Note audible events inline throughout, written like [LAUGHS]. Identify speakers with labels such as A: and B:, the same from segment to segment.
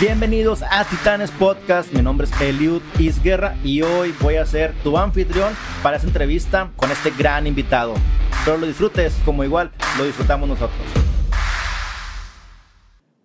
A: Bienvenidos a Titanes Podcast, mi nombre es Eliud Isguerra y hoy voy a ser tu anfitrión para esta entrevista con este gran invitado. Espero lo disfrutes como igual lo disfrutamos nosotros.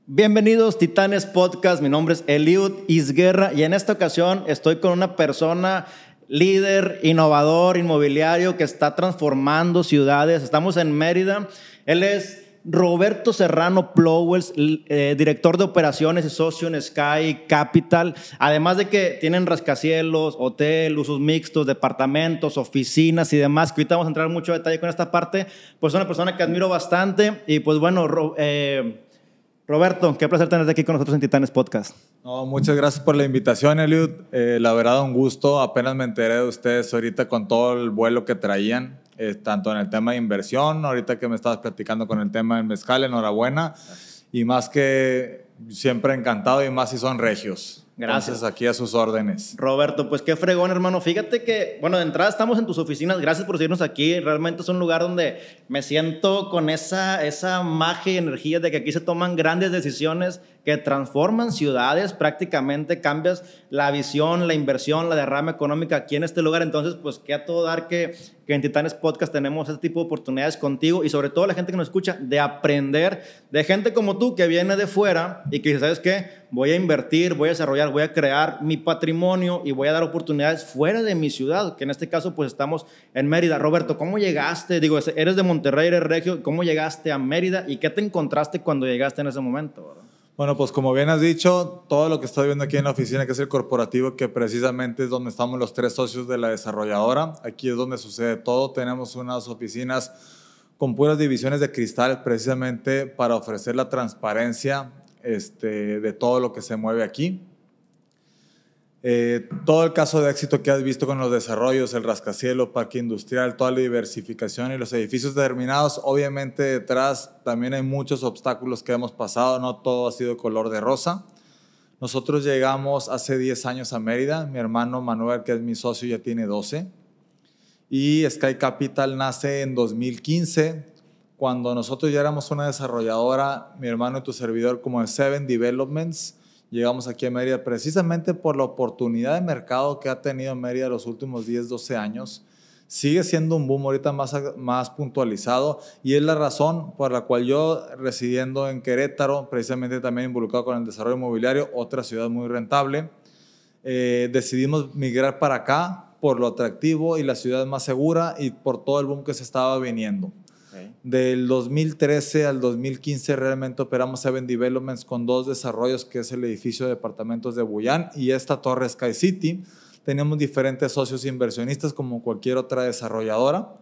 A: Bienvenidos Titanes Podcast, mi nombre es Eliud Isguerra y en esta ocasión estoy con una persona líder, innovador, inmobiliario que está transformando ciudades. Estamos en Mérida. Él es Roberto Serrano Plowells, eh, director de operaciones y socio en Sky Capital. Además de que tienen rascacielos, hotel, usos mixtos, departamentos, oficinas y demás, que ahorita vamos a entrar mucho detalle con esta parte, pues es una persona que admiro bastante. Y pues bueno, eh, Roberto, qué placer tenerte aquí con nosotros en Titanes Podcast.
B: No, muchas gracias por la invitación, Eliud. Eh, la verdad, un gusto. Apenas me enteré de ustedes ahorita con todo el vuelo que traían. Eh, tanto en el tema de inversión, ahorita que me estabas platicando con el tema del mezcal, enhorabuena. Y más que siempre encantado y más si son regios. Gracias. aquí a sus órdenes.
A: Roberto, pues qué fregón, hermano. Fíjate que, bueno, de entrada estamos en tus oficinas. Gracias por seguirnos aquí. Realmente es un lugar donde me siento con esa, esa magia y energía de que aquí se toman grandes decisiones que transforman ciudades, prácticamente cambias la visión, la inversión, la derrama económica aquí en este lugar. Entonces, pues que a todo dar que, que en Titanes Podcast tenemos este tipo de oportunidades contigo y sobre todo la gente que nos escucha de aprender de gente como tú que viene de fuera y que ¿sabes qué? Voy a invertir, voy a desarrollar, voy a crear mi patrimonio y voy a dar oportunidades fuera de mi ciudad, que en este caso pues estamos en Mérida. Roberto, ¿cómo llegaste? Digo, eres de Monterrey, eres regio, ¿cómo llegaste a Mérida y qué te encontraste cuando llegaste en ese momento?
B: Bueno, pues como bien has dicho, todo lo que estoy viendo aquí en la oficina, que es el corporativo, que precisamente es donde estamos los tres socios de la desarrolladora, aquí es donde sucede todo. Tenemos unas oficinas con puras divisiones de cristal, precisamente para ofrecer la transparencia este, de todo lo que se mueve aquí. Eh, todo el caso de éxito que has visto con los desarrollos, el rascacielos, parque industrial, toda la diversificación y los edificios terminados, obviamente detrás también hay muchos obstáculos que hemos pasado, no todo ha sido color de rosa. Nosotros llegamos hace 10 años a Mérida, mi hermano Manuel, que es mi socio, ya tiene 12, y Sky Capital nace en 2015, cuando nosotros ya éramos una desarrolladora, mi hermano y tu servidor, como de Seven Developments, llegamos aquí a Mérida precisamente por la oportunidad de mercado que ha tenido Mérida los últimos 10, 12 años. Sigue siendo un boom ahorita más, más puntualizado y es la razón por la cual yo residiendo en Querétaro, precisamente también involucrado con el desarrollo inmobiliario, otra ciudad muy rentable, eh, decidimos migrar para acá por lo atractivo y la ciudad más segura y por todo el boom que se estaba viniendo. Del 2013 al 2015 realmente operamos Seven Developments con dos desarrollos, que es el edificio de departamentos de Buyán y esta torre Sky City. Teníamos diferentes socios inversionistas como cualquier otra desarrolladora.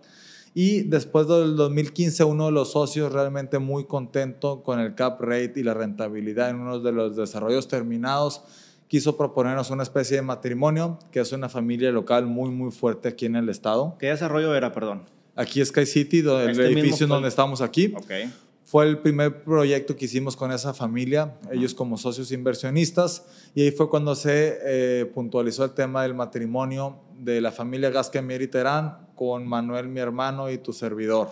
B: Y después del 2015, uno de los socios realmente muy contento con el cap rate y la rentabilidad en uno de los desarrollos terminados, quiso proponernos una especie de matrimonio, que es una familia local muy, muy fuerte aquí en el estado.
A: ¿Qué desarrollo era, perdón?
B: Aquí Sky City, el este edificio donde estamos aquí. Okay. Fue el primer proyecto que hicimos con esa familia, ellos como socios inversionistas, y ahí fue cuando se eh, puntualizó el tema del matrimonio de la familia Gasque y Terán con Manuel, mi hermano, y tu servidor.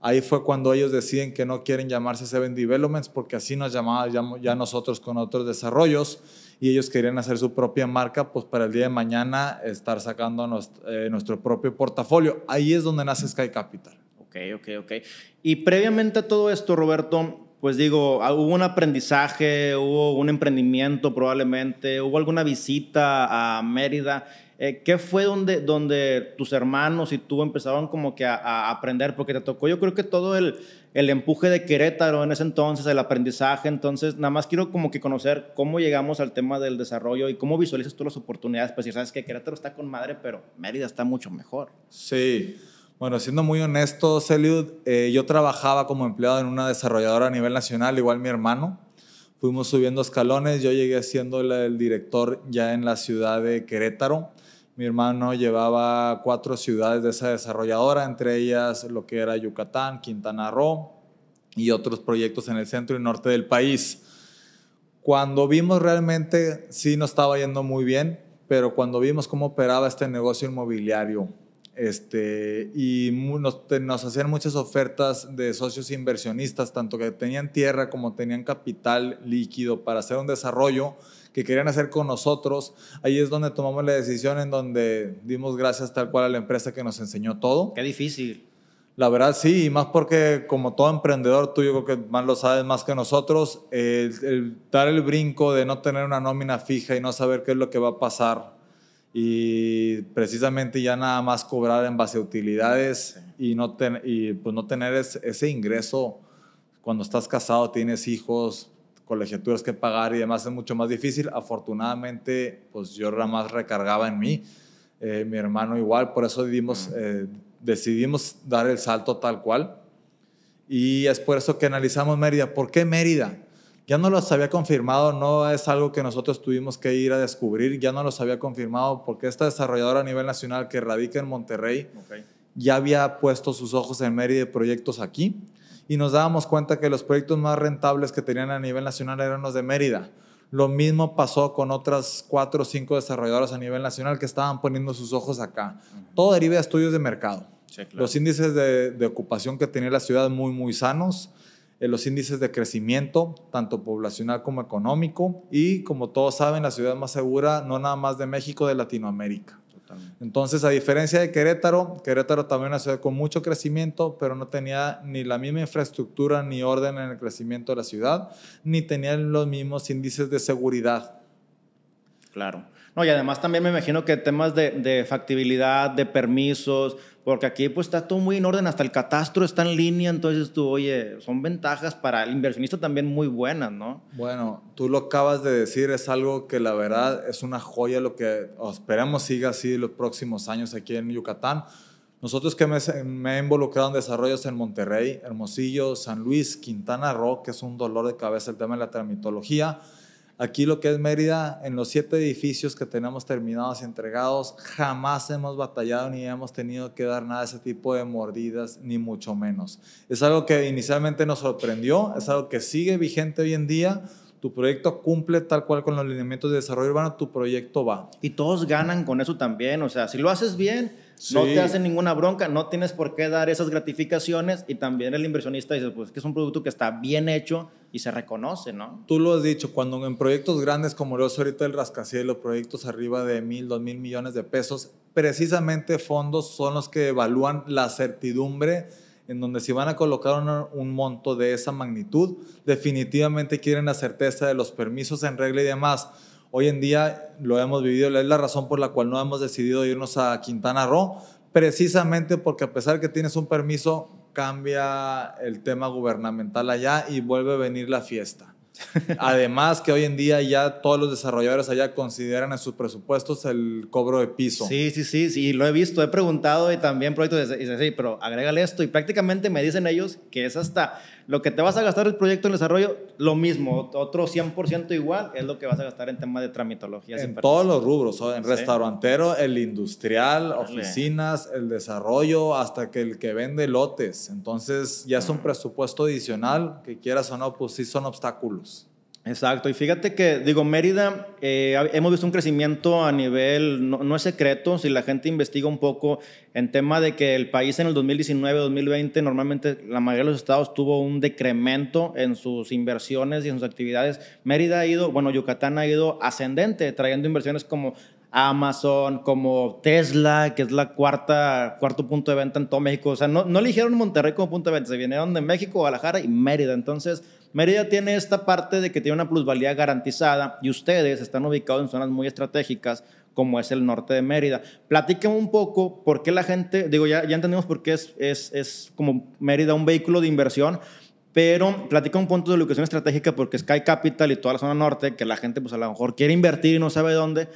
B: Ahí fue cuando ellos deciden que no quieren llamarse Seven Developments porque así nos llamábamos ya nosotros con otros desarrollos y ellos querían hacer su propia marca, pues para el día de mañana estar sacando eh, nuestro, propio portafolio. Ahí es donde nace Sky Capital.
A: Ok, ok, ok. Y previamente a todo esto, Roberto, pues digo, ah, hubo un aprendizaje, hubo un emprendimiento probablemente, hubo alguna visita a Mérida. Eh, ¿Qué fue donde, donde tus hermanos y tú empezaron como que a, aprender? Porque te tocó, yo creo que todo el, el empuje de Querétaro en ese entonces, el aprendizaje. Entonces, nada más quiero como que conocer cómo llegamos al tema del desarrollo y cómo visualizas tú las oportunidades. Pues si sabes que Querétaro está con madre, pero Mérida está mucho mejor.
B: Sí. Bueno, siendo muy honesto, Celiud, eh, yo trabajaba como empleado en una desarrolladora a nivel nacional, igual mi hermano. Fuimos subiendo escalones, yo llegué siendo el director ya en la ciudad de Querétaro. Mi hermano llevaba cuatro ciudades de esa desarrolladora, entre ellas lo que era Yucatán, Quintana Roo y otros proyectos en el centro y norte del país. Cuando vimos realmente, sí nos estaba yendo muy bien, pero cuando vimos cómo operaba este negocio inmobiliario, este, y nos, nos, hacían muchas ofertas de socios inversionistas, tanto que tenían tierra como tenían capital líquido para hacer un desarrollo que querían hacer con nosotros. Ahí es donde tomamos la decisión en donde dimos gracias tal cual a la empresa que nos enseñó todo.
A: Qué difícil.
B: La verdad sí, y más porque como todo emprendedor, tú yo creo que más lo sabes más que nosotros, el dar el brinco de no tener una nómina fija y no saber qué es lo que va a pasar y precisamente ya nada más cobrar en base a utilidades y, no y pues no tener ese ingreso cuando estás casado, tienes hijos, colegiaturas que pagar y demás es mucho más difícil. Afortunadamente, pues yo nada más recargaba en mí, eh, mi hermano igual, por eso decidimos, eh, decidimos dar el salto tal cual. Y es por eso que analizamos Mérida. ¿Por qué Mérida? ya no los había confirmado, no es algo que nosotros tuvimos que ir a descubrir, ya no los había confirmado porque esta desarrolladora a nivel nacional que radica en Monterrey ya había puesto sus ojos en Mérida y proyectos aquí y nos dábamos cuenta que los proyectos más rentables que tenían a nivel nacional eran los de Mérida. Lo mismo pasó con otras cuatro o cinco desarrolladoras a nivel nacional que estaban poniendo sus ojos acá. Todo deriva de estudios de mercado. Los índices de, de, ocupación que tenía la ciudad muy, muy sanos los índices de crecimiento, tanto poblacional como económico, y como todos saben, la ciudad más segura, no nada más de México, de Latinoamérica. Entonces, a diferencia de Querétaro, Querétaro también es una ciudad con mucho crecimiento, pero no tenía ni la misma infraestructura ni orden en el crecimiento de la ciudad, ni tenía los mismos índices de seguridad.
A: Claro. No, y además también me imagino que temas de, de factibilidad, de permisos, porque aquí pues está todo muy en orden, hasta el catastro está en línea, entonces tú, oye, son ventajas para el inversionista también muy buenas, ¿no?
B: Bueno, tú lo acabas de decir, es algo que la verdad es una joya lo que esperamos siga así los próximos años aquí en Yucatán. Nosotros que me, me, he involucrado en desarrollos en Monterrey, Hermosillo, San Luis, Quintana Roo, que es un dolor de cabeza el tema de la tramitología, Aquí lo que es Mérida, en los siete edificios que tenemos terminados y entregados, jamás hemos batallado ni hemos tenido que dar nada de ese tipo de mordidas, ni mucho menos. Es algo que inicialmente nos sorprendió, es algo que sigue vigente hoy en día. Tu proyecto cumple tal cual con los lineamientos de desarrollo urbano, tu proyecto va.
A: Y todos ganan con eso también, o sea, si lo haces bien, no te hacen ninguna bronca, no tienes por qué dar esas gratificaciones y también el inversionista dice, pues que es un producto que está bien hecho y se reconoce, ¿no?
B: Tú lo has dicho, cuando en proyectos grandes como los ahorita el rascacielos, proyectos arriba de mil, dos mil millones de pesos, precisamente fondos son los que evalúan la certidumbre en donde si van a colocar un, monto de esa magnitud, definitivamente quieren la certeza de los permisos en regla y demás Hoy en día lo hemos vivido, es la razón por la cual no hemos decidido irnos a Quintana Roo, precisamente porque a pesar que tienes un permiso, cambia el tema gubernamental allá y vuelve a venir la fiesta. [LAUGHS] Además que hoy en día ya todos los desarrolladores allá consideran en sus presupuestos el cobro de piso.
A: Sí, sí, sí, sí, lo he visto, he preguntado y también proyectos dicen, sí, pero agrégale esto y prácticamente me dicen ellos que es hasta lo que te vas a gastar el proyecto en desarrollo, lo mismo, otro 100% igual es lo que vas a gastar en temas de tramitología.
B: En todos los rubros, en restaurantero, el industrial, oficinas, el desarrollo, hasta que el que vende lotes. Entonces ya es un presupuesto adicional que quieras o no, pues sí son obstáculos.
A: Exacto, y fíjate que, digo, Mérida, eh, hemos visto un crecimiento a nivel, no, es secreto, si la gente investiga un poco en tema de que el país en el 2019-2020, normalmente la mayoría de los estados tuvo un decremento en sus inversiones y en sus actividades. Mérida ha ido, bueno, Yucatán ha ido ascendente, trayendo inversiones como Amazon, como Tesla, que es la cuarta, cuarto punto de venta en todo México. O sea, no, no eligieron Monterrey como punto de venta, se vinieron de México, Guadalajara y Mérida. Entonces, Mérida tiene esta parte de que tiene una plusvalía garantizada y ustedes están ubicados en zonas muy estratégicas como es el norte de Mérida. Platiquen un poco por qué la gente, digo, ya, ya entendemos por qué es, es, es como Mérida un vehículo de inversión, pero platica un punto de ubicación estratégica porque Sky Capital y toda la zona norte, que la gente pues a lo mejor quiere invertir y no sabe dónde,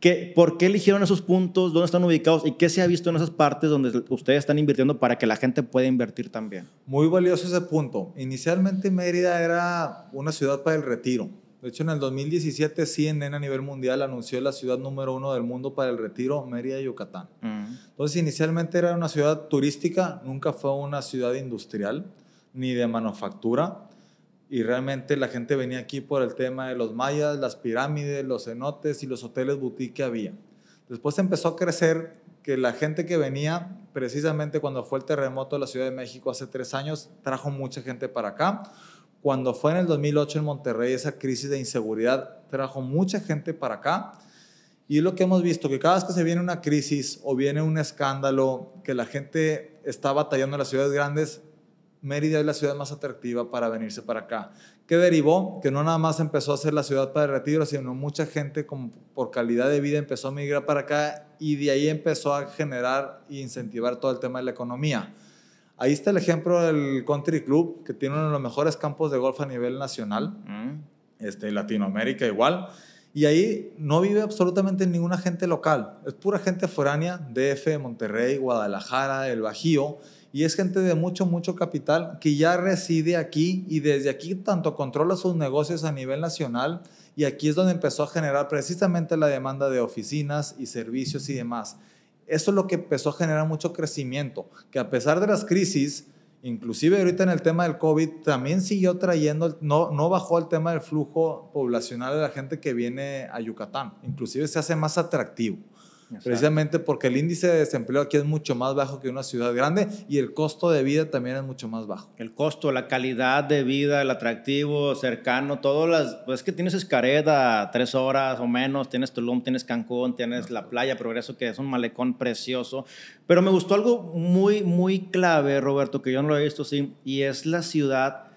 A: ¿Qué, ¿Por qué eligieron esos puntos? ¿Dónde están ubicados? ¿Y qué se ha visto en esas partes donde ustedes están invirtiendo para que la gente pueda invertir también?
B: Muy valioso ese punto. Inicialmente Mérida era una ciudad para el retiro. De hecho, en el 2017 CNN a nivel mundial anunció la ciudad número uno del mundo para el retiro, Mérida, Yucatán. Entonces, inicialmente era una ciudad turística, nunca fue una ciudad industrial ni de manufactura y realmente la gente venía aquí por el tema de los mayas, las pirámides, los cenotes y los hoteles boutique que había. Después empezó a crecer que la gente que venía, precisamente cuando fue el terremoto de la Ciudad de México hace tres años, trajo mucha gente para acá. Cuando fue en el 2008 en Monterrey esa crisis de inseguridad, trajo mucha gente para acá. Y es lo que hemos visto, que cada vez que se viene una crisis o viene un escándalo, que la gente está batallando en las ciudades grandes, Mérida es la ciudad más atractiva para venirse para acá. ¿Qué derivó? Que no nada más empezó a ser la ciudad para el retiro, sino mucha gente como por calidad de vida empezó a migrar para acá y de ahí empezó a generar e incentivar todo el tema de la economía. Ahí está el ejemplo del Country Club, que tiene uno de los mejores campos de golf a nivel nacional, mm. este, Latinoamérica igual. Y ahí no vive absolutamente ninguna gente local, es pura gente foránea, DF, Monterrey, Guadalajara, el Bajío, y es gente de mucho, mucho capital que ya reside aquí y desde aquí tanto controla sus negocios a nivel nacional y aquí es donde empezó a generar precisamente la demanda de oficinas y servicios y demás. Eso es lo que empezó a generar mucho crecimiento, que a pesar de las crisis, inclusive ahorita en el tema del COVID, también siguió trayendo, no, no bajó el tema del flujo poblacional de la gente que viene a Yucatán, inclusive se hace más atractivo. Precisamente porque el índice de desempleo aquí es mucho más bajo que una ciudad grande y el costo de vida también es mucho más bajo.
A: El costo, la calidad de vida, el atractivo, cercano, todo las... Pues es que tienes Escareda, tres horas o menos, tienes Tulum, tienes Cancún, tienes la playa Progreso, que es un malecón precioso. Pero me gustó algo muy, muy clave, Roberto, que yo no lo he visto así, y es la ciudad,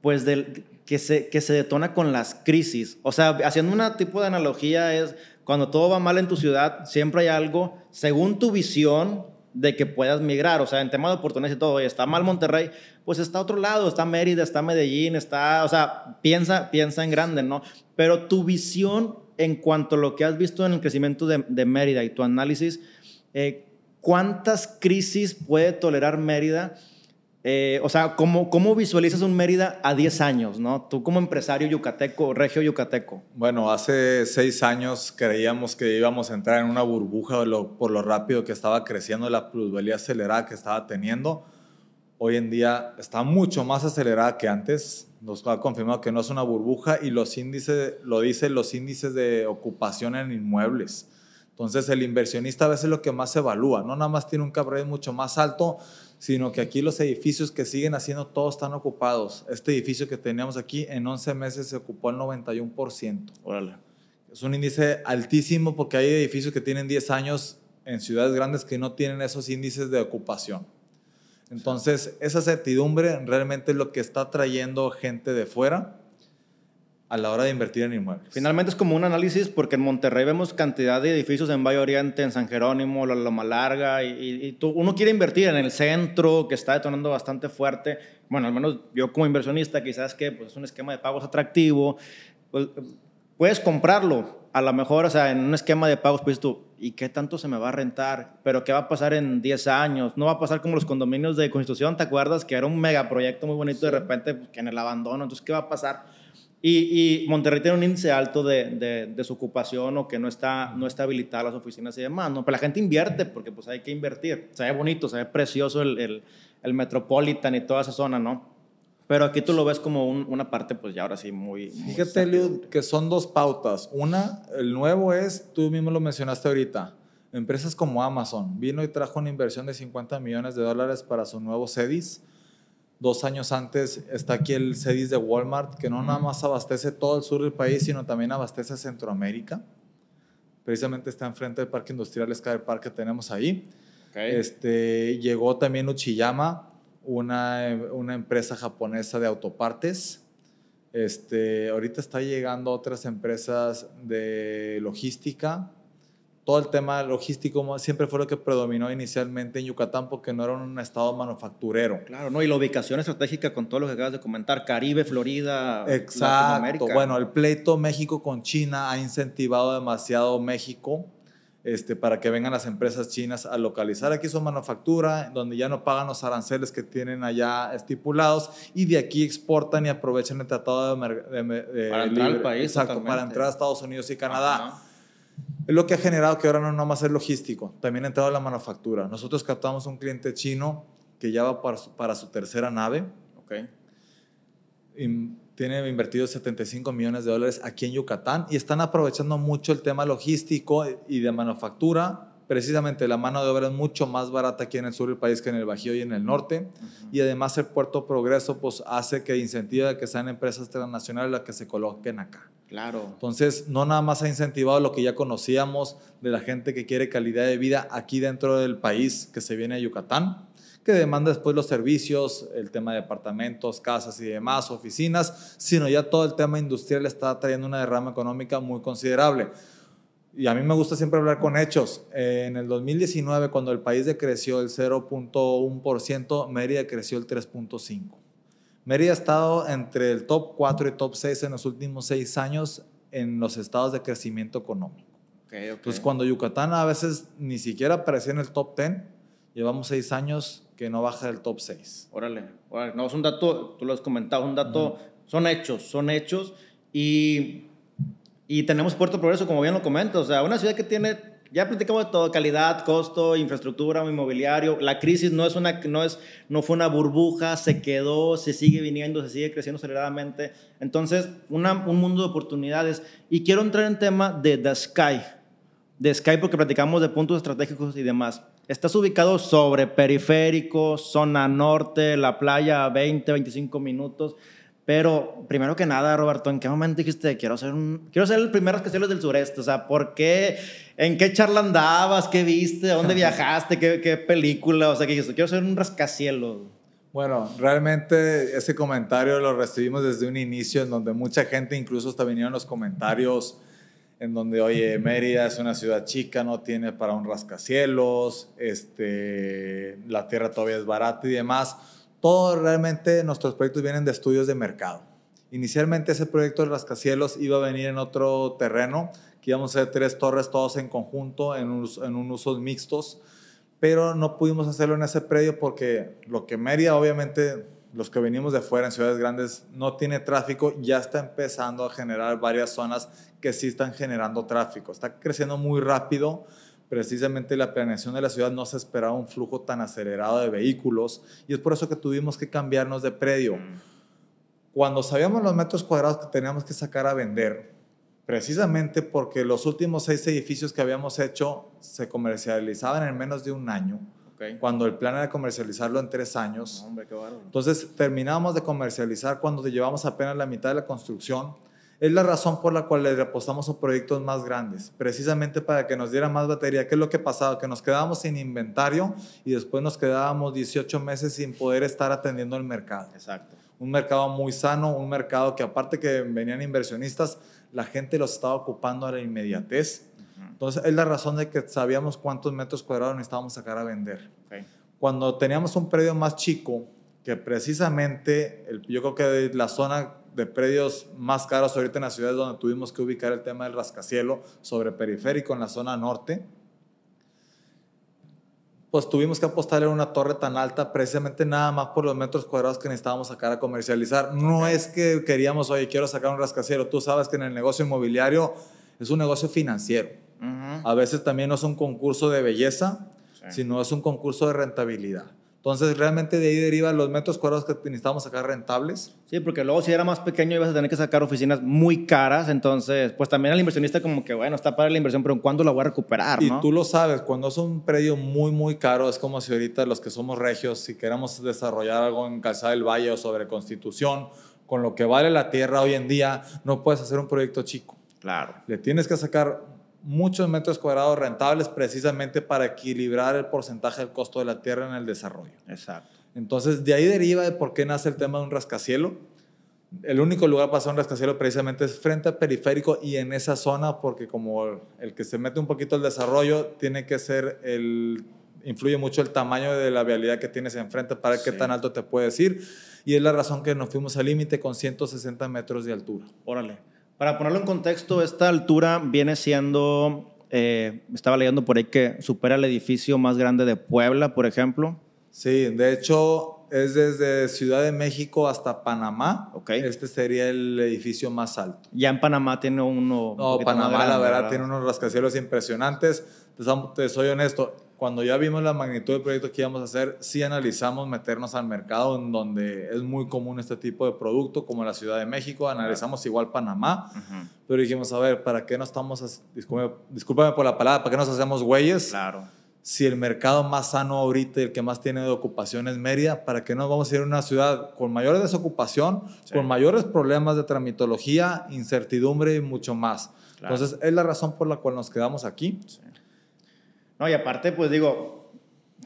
A: pues, del, que, se, que se detona con las crisis. O sea, haciendo un tipo de analogía es cuando todo va mal en tu ciudad, siempre hay algo, según tu visión, de que puedas migrar. O sea, en tema de oportunidades y todo, oye, está mal Monterrey, pues está a otro lado, está Mérida, está Medellín, está, o sea, piensa, piensa en grande, ¿no? Pero tu visión en cuanto a lo que has visto en el crecimiento de, de Mérida y tu análisis, eh, ¿cuántas crisis puede tolerar Mérida? Eh, o sea, ¿cómo, ¿cómo visualizas un Mérida a 10 años, no? Tú como empresario yucateco, regio yucateco.
B: Bueno, hace 6 años creíamos que íbamos a entrar en una burbuja por lo rápido que estaba creciendo la plusvalía acelerada que estaba teniendo. Hoy en día está mucho más acelerada que antes. Nos ha confirmado que no es una burbuja y los índices, lo dicen los índices de ocupación en inmuebles. Entonces el inversionista a veces es lo que más evalúa, no nada más tiene un cabrón mucho más alto, sino que aquí los edificios que siguen haciendo todos están ocupados. Este edificio que teníamos aquí en 11 meses se ocupó el 91%. Órale. Es un índice altísimo porque hay edificios que tienen 10 años en ciudades grandes que no tienen esos índices de ocupación. Entonces, esa certidumbre realmente es lo que está trayendo gente de fuera a la hora de invertir en inmuebles.
A: Finalmente es como un análisis porque en Monterrey vemos cantidad de edificios en Valle Oriente, en San Jerónimo, la Loma Larga, y, uno quiere invertir en el centro que está detonando bastante fuerte. Bueno, al menos yo como inversionista quizás que pues, es un esquema de pagos atractivo, pues, puedes comprarlo. A lo mejor, o sea, en un esquema de pagos, pues tú, ¿y qué tanto se me va a rentar? ¿Pero qué va a pasar en 10 años? No va a pasar como los condominios de Constitución, ¿te acuerdas? Que era un megaproyecto muy bonito de repente, pues, que en el abandono. Entonces, ¿qué va a pasar? Y, Monterrey tiene un índice alto de, de, desocupación o que no está, no está habilitada las oficinas y demás, ¿no? Pero la gente invierte porque pues hay que invertir. Se ve bonito, se ve precioso el, el, el Metropolitan y toda esa zona, ¿no? Pero aquí tú lo ves como una parte, pues ya ahora sí, muy...
B: Fíjate, que son dos pautas. Una, el nuevo es, tú mismo lo mencionaste ahorita, empresas como Amazon. Vino y trajo una inversión de 50 millones de dólares para su nuevo CEDIS Dos años antes está aquí el CEDIS de Walmart, que no nada más abastece todo el sur del país, sino también abastece Centroamérica. Precisamente está enfrente del Parque Industrial Sky Park que tenemos ahí. Este, llegó también Uchiyama, una, una empresa japonesa de autopartes. Este, ahorita está llegando otras empresas de logística, todo el tema logístico siempre fue lo que predominó inicialmente en Yucatán porque no era un estado manufacturero.
A: Claro, ¿no? Y la ubicación estratégica con todo lo que acabas de comentar, Caribe, Florida,
B: Exacto. Bueno, el pleito México con China ha incentivado demasiado México este, para que vengan las empresas chinas a localizar aquí su manufactura, donde ya no pagan los aranceles que tienen allá estipulados y de aquí exportan y aprovechan el tratado
A: de, para entrar al país.
B: Exacto, para entrar a Estados Unidos y Canadá. Es lo que ha generado que ahora no nomás es logístico, también ha entrado la manufactura. Nosotros captamos un cliente chino que ya va para su, tercera nave.
A: Okay.
B: Tiene invertido 75 millones de dólares aquí en Yucatán y están aprovechando mucho el tema logístico y de manufactura. Precisamente la mano de obra es mucho más barata aquí en el sur del país que en el Bajío y en el norte. Y además el Puerto Progreso pues, hace que incentive que sean empresas transnacionales las que se coloquen acá.
A: Claro.
B: Entonces, no nada más ha incentivado lo que ya conocíamos de la gente que quiere calidad de vida aquí dentro del país que se viene a Yucatán, que demanda después los servicios, el tema de apartamentos, casas y demás, oficinas, sino ya todo el tema industrial está trayendo una derrama económica muy considerable. Y a mí me gusta siempre hablar con hechos. En el 2019, cuando el país decreció el 0.1%, Mérida creció el 3.5%. Mérida ha estado entre el top 4 y top 6 en los últimos 6 años en los estados de crecimiento económico.
A: Okay, okay.
B: Pues cuando Yucatán a veces ni siquiera aparecía en el top 10, llevamos 6 años que no baja del top 6.
A: Órale, órale. no, es un dato, tú lo has comentado, un dato, son hechos, son hechos y, y tenemos Puerto Progreso, como bien lo comento, o sea, una ciudad que tiene ya platicamos de todo, calidad, costo, infraestructura, inmobiliario. La crisis no, es una, no, es, no fue una burbuja, se quedó, se sigue viniendo, se sigue creciendo aceleradamente. Entonces, una, un mundo de oportunidades. Y quiero entrar en tema de The Sky. De Sky porque platicamos de puntos estratégicos y demás. Estás ubicado sobre periférico, zona norte, la playa a 20, 25 minutos. Pero primero que nada, Roberto, ¿en qué momento dijiste quiero ser un, quiero ser el primer rascacielos del sureste? O sea, ¿por qué? ¿En qué charla andabas? ¿Qué viste? ¿Dónde [LAUGHS] viajaste? ¿Qué, qué película? O sea, que dijiste quiero ser un rascacielos.
B: Bueno, realmente ese comentario lo recibimos desde un inicio en donde mucha gente, incluso hasta vinieron los comentarios en donde, oye, Mérida es una ciudad chica, no tiene para un rascacielos, este, la tierra todavía es barata y demás todo realmente nuestros proyectos vienen de estudios de mercado. Inicialmente ese proyecto de rascacielos iba a venir en otro terreno, que íbamos a hacer tres torres todos en conjunto, en, un, en un usos mixtos, pero no pudimos hacerlo en ese predio porque lo que Mérida, obviamente, los que venimos de fuera en ciudades grandes, no tiene tráfico, ya está empezando a generar varias zonas que sí están generando tráfico. Está creciendo muy rápido precisamente la planeación de la ciudad no se esperaba un flujo tan acelerado de vehículos y es por eso que tuvimos que cambiarnos de predio. Mm. Cuando sabíamos los metros cuadrados que teníamos que sacar a vender, precisamente porque los últimos seis edificios que habíamos hecho se comercializaban en menos de un año, cuando el plan era comercializarlo en tres años. Entonces terminamos de comercializar cuando llevamos apenas la mitad de la construcción es la razón por la cual le apostamos a proyectos más grandes, precisamente para que nos diera más batería. ¿Qué es lo que pasaba? Que nos quedábamos sin inventario y después nos quedábamos 18 meses sin poder estar atendiendo el mercado.
A: Exacto.
B: Un mercado muy sano, un mercado que aparte que venían inversionistas, la gente los estaba ocupando a la inmediatez. Entonces, es la razón de que sabíamos cuántos metros cuadrados necesitábamos sacar a vender. Cuando teníamos un predio más chico, que precisamente, el, yo creo que la zona de predios más caros ahorita en las ciudades donde tuvimos que ubicar el tema del rascacielo sobre periférico en la zona norte, pues tuvimos que apostarle a una torre tan alta precisamente nada más por los metros cuadrados que necesitábamos sacar a comercializar. No es que queríamos, oye, quiero sacar un rascacielos. Tú sabes que en el negocio inmobiliario es un negocio financiero. A veces también no es un concurso de belleza, sino es un concurso de rentabilidad. Entonces, realmente de ahí derivan los metros cuadrados que necesitamos sacar rentables.
A: Sí, porque luego si era más pequeño ibas a tener que sacar oficinas muy caras, entonces, pues también el inversionista como que, bueno, está para la inversión, pero ¿cuándo la voy a recuperar?
B: Y tú lo sabes, cuando es un predio muy, muy caro, es como si ahorita los que somos regios, si queremos desarrollar algo en Calzada del Valle o sobre Constitución, con lo que vale la tierra hoy en día, no puedes hacer un proyecto chico.
A: Claro.
B: Le tienes que sacar muchos metros cuadrados rentables precisamente para equilibrar el porcentaje del costo de la tierra en el desarrollo.
A: Exacto.
B: Entonces, de ahí deriva de por qué nace el tema de un rascacielo. El único lugar para hacer un rascacielos precisamente es frente al periférico y en esa zona, porque como el que se mete un poquito el desarrollo, tiene que ser el influye mucho el tamaño de la vialidad que tienes enfrente para qué tan alto te puedes ir. Y es la razón que nos fuimos al límite con 160 metros de altura.
A: Órale. Para ponerlo en contexto, esta altura viene siendo, eh, estaba leyendo por ahí que supera el edificio más grande de Puebla, por ejemplo.
B: Sí, de hecho es desde Ciudad de México hasta Panamá.
A: Okay.
B: Este sería el edificio más alto.
A: Ya en Panamá tiene uno.
B: No, Panamá, la verdad, tiene unos rascacielos impresionantes. te soy honesto, cuando ya vimos la magnitud del proyecto que íbamos a hacer, sí analizamos meternos al mercado en donde es muy común este tipo de producto, como la Ciudad de México, analizamos igual Panamá, pero dijimos, a ver, ¿para qué no estamos, discúlpame, por la palabra, ¿para qué nos hacemos güeyes?
A: Claro.
B: Si el mercado más sano ahorita y el que más tiene de ocupación es Mérida, ¿para qué no vamos a ir a una ciudad con mayor desocupación, con mayores problemas de tramitología, incertidumbre y mucho más? Entonces, es la razón por la cual nos quedamos aquí. Sí.
A: No, y aparte, pues digo,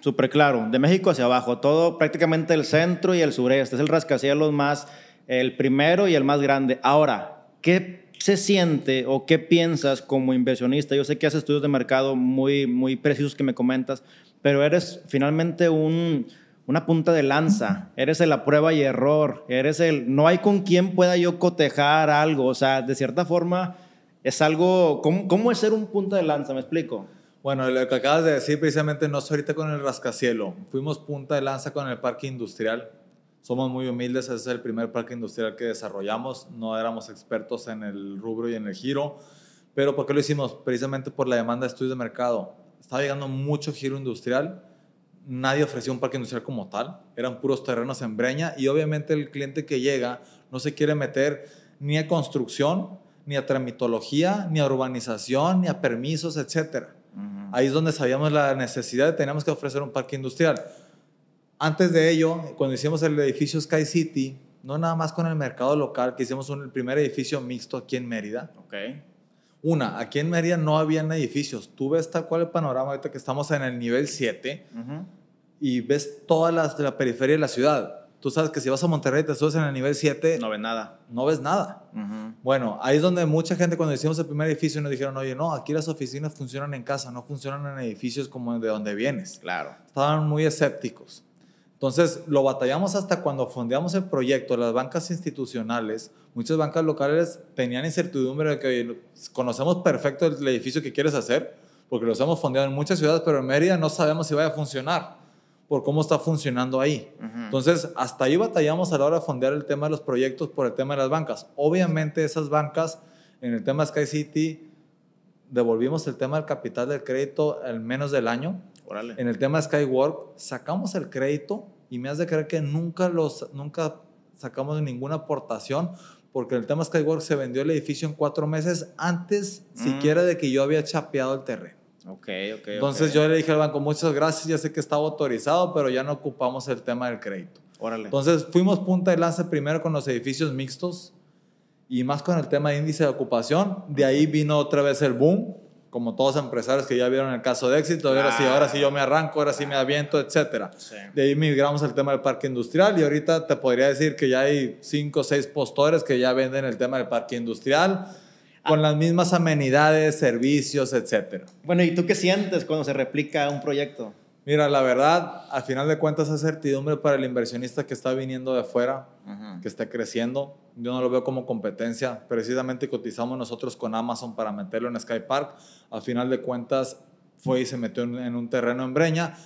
A: súper claro, de México hacia abajo, todo prácticamente el centro y el sureste, es el rascacielos más, el primero y el más grande. Ahora, ¿qué se siente o qué piensas como inversionista? Yo sé que haces estudios de mercado muy, muy precisos que me comentas, pero eres finalmente un, una punta de lanza, eres el la prueba y error, eres el, no hay con quien pueda yo cotejar algo, o sea, de cierta forma es algo, ¿cómo, cómo es ser un punta de lanza? ¿Me explico?
B: Bueno, lo que acabas de decir precisamente no es ahorita con el rascacielo. Fuimos punta de lanza con el parque industrial. Somos muy humildes, ese es el primer parque industrial que desarrollamos. No éramos expertos en el rubro y en el giro. Pero ¿por qué lo hicimos? Precisamente por la demanda de estudios de mercado. Estaba llegando mucho giro industrial. Nadie ofrecía un parque industrial como tal. Eran puros terrenos en breña. Y obviamente el cliente que llega no se quiere meter ni a construcción, ni a tramitología, ni a urbanización, ni a permisos, etcétera. Ahí es donde sabíamos la necesidad de teníamos que ofrecer un parque industrial. Antes de ello, cuando hicimos el edificio Sky City, no nada más con el mercado local, que hicimos un, el primer edificio mixto aquí en Mérida.
A: Okay.
B: Una, aquí en Mérida no habían edificios. Tú ves tal cual el panorama ahorita que estamos en el nivel 7 y ves toda la, la periferia de la ciudad. Tú sabes que si vas a Monterrey te subes en el nivel 7.
A: No ves nada.
B: No ves nada. Bueno, ahí es donde mucha gente cuando hicimos el primer edificio nos dijeron, oye, no, aquí las oficinas funcionan en casa, no funcionan en edificios como de donde vienes.
A: Claro.
B: Estaban muy escépticos. Entonces, lo batallamos hasta cuando fondeamos el proyecto. Las bancas institucionales, muchas bancas locales tenían incertidumbre de que oye, conocemos perfecto el edificio que quieres hacer, porque los hemos fondeado en muchas ciudades, pero en Mérida no sabemos si vaya a funcionar por cómo está funcionando ahí. Entonces, hasta ahí batallamos a la hora de fondear el tema de los proyectos por el tema de las bancas. Obviamente, esas bancas, en el tema Sky City, devolvimos el tema del capital del crédito al menos del año. En el tema Skywork, sacamos el crédito y me has de creer que nunca, los, nunca sacamos ninguna aportación porque en el tema Skywork se vendió el edificio en cuatro meses antes mm. siquiera de que yo había chapeado el terreno.
A: Ok, ok.
B: Entonces yo le dije al banco, muchas gracias, ya sé que estaba autorizado, pero ya no ocupamos el tema del crédito.
A: Órale.
B: Entonces fuimos punta de lanza primero con los edificios mixtos y más con el tema de índice de ocupación. De ahí vino otra vez el boom, como todos los empresarios que ya vieron el caso de éxito. Ahora sí, ahora sí yo me arranco, ahora sí me aviento, etc. De ahí migramos al tema del parque industrial y ahorita te podría decir que ya hay cinco o seis postores que ya venden el tema del parque industrial con las mismas amenidades, servicios, etcétera.
A: Bueno, ¿y tú qué sientes cuando se replica un proyecto?
B: Mira, la verdad, al final de cuentas es certidumbre para el inversionista que está viniendo de afuera, que está creciendo. Yo no lo veo como competencia. Precisamente cotizamos nosotros con Amazon para meterlo en Sky Park. Al final de cuentas fue y se metió en un terreno en Breña.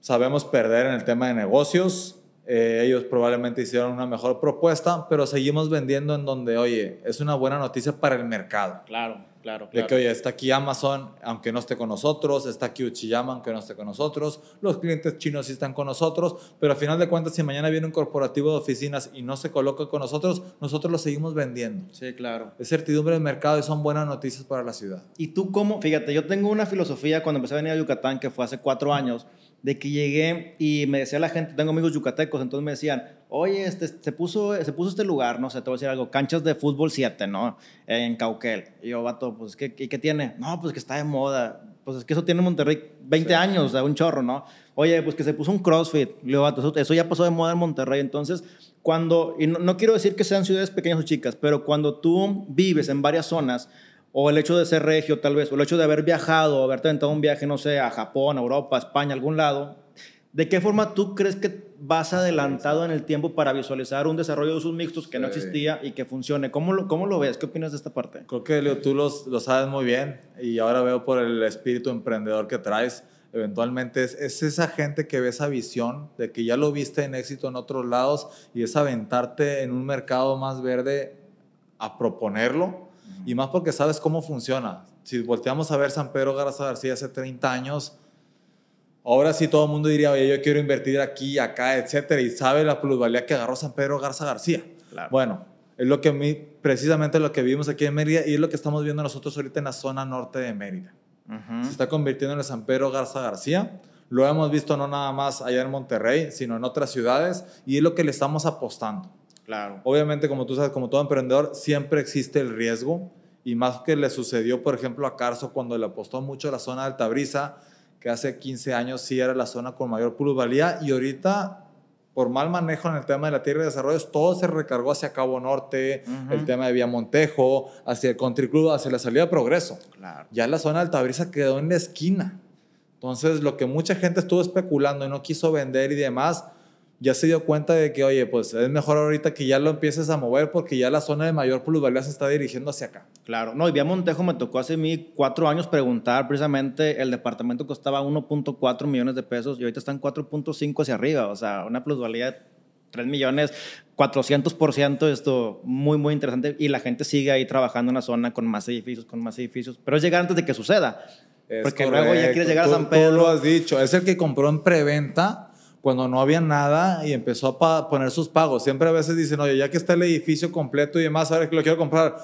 B: Sabemos perder en el tema de negocios eh, ellos probablemente hicieron una mejor propuesta, pero seguimos vendiendo en donde, oye, es una buena noticia para el mercado.
A: Claro, claro, claro.
B: De que, oye, está aquí Amazon, aunque no esté con nosotros, está aquí Uchiyama, aunque no esté con nosotros, los clientes chinos sí están con nosotros, pero al final de cuentas, si mañana viene un corporativo de oficinas y no se coloca con nosotros, nosotros lo seguimos vendiendo.
A: Sí, claro.
B: Es certidumbre del mercado y son buenas noticias para la ciudad.
A: ¿Y tú cómo? Fíjate, yo tengo una filosofía cuando empecé a venir a Yucatán, que fue hace cuatro años de que llegué y me decía la gente, tengo amigos yucatecos, entonces me decían, oye, este, se, puso, se puso este lugar, no sé, te voy a decir algo, canchas de fútbol 7, ¿no? En Cauquel. Y yo, vato, pues, ¿qué, ¿qué tiene? No, pues que está de moda. pues es que eso tiene Monterrey 20 años, o sea, un chorro, ¿no? Oye, pues que se puso un CrossFit. Le digo, eso, eso ya pasó de moda en Monterrey. Entonces, cuando, y no, no quiero decir que sean ciudades pequeñas o chicas, pero cuando tú vives en varias zonas, o el hecho de ser regio tal vez, o el hecho de haber viajado, o haberte aventado un viaje, no sé, a Japón, a Europa, a España, a algún lado, ¿de qué forma tú crees que vas adelantado en el tiempo para visualizar un desarrollo de usos mixtos que no existía y que funcione? ¿Cómo lo, cómo lo ves? ¿Qué opinas de esta parte?
B: Creo que Leo, tú los, lo sabes muy bien y ahora veo por el espíritu emprendedor que traes. Eventualmente es, es esa gente que ve esa visión de que ya lo viste en éxito en otros lados y es aventarte en un mercado más verde a proponerlo y más porque sabes cómo funciona. Si volteamos a ver San Pedro Garza García hace 30 años, ahora sí todo el mundo diría, oye, yo quiero invertir aquí, acá, etcétera, y sabe la plusvalía que agarró San Pedro Garza García.
A: Claro.
B: Bueno, es lo que a mí, precisamente lo que vimos aquí en Mérida y es lo que estamos viendo nosotros ahorita en la zona norte de Mérida. Se está convirtiendo en el San Pedro Garza García. Lo hemos visto no nada más allá en Monterrey, sino en otras ciudades y es lo que le estamos apostando.
A: Claro.
B: Obviamente, como tú sabes, como todo emprendedor, siempre existe el riesgo y más que le sucedió, por ejemplo, a Carso cuando le apostó mucho a la zona de Altabrisa, que hace 15 años sí era la zona con mayor plusvalía y ahorita, por mal manejo en el tema de la tierra de desarrollos, todo se recargó hacia Cabo Norte, el tema de Vía Montejo, hacia el Country Club, hacia la salida de Progreso.
A: Claro.
B: Ya la zona de Altabrisa quedó en la esquina. Entonces, lo que mucha gente estuvo especulando y no quiso vender y demás, ya se dio cuenta de que, oye, pues es mejor ahorita que ya lo empieces a mover porque ya la zona de mayor plusvalía se está dirigiendo hacia acá.
A: Claro, no, y Vía Montejo me tocó hace mí cuatro años preguntar precisamente, el departamento costaba 1.4 millones de pesos y ahorita están 4.5 hacia arriba, o sea, una plusvalía de 3 millones, 400%, esto muy, muy interesante y la gente sigue ahí trabajando en la zona con más edificios, con más edificios, pero es llegar antes de que suceda,
B: Es
A: porque luego ya
B: correcto.
A: quieres llegar a
B: Tú-
A: San
B: Tú
A: Pedro.
B: lo has dicho, es el que compró en preventa cuando no había nada y empezó a poner sus pagos. Siempre a veces dicen, oye, ya que está el edificio completo y demás, ahora que lo quiero comprar.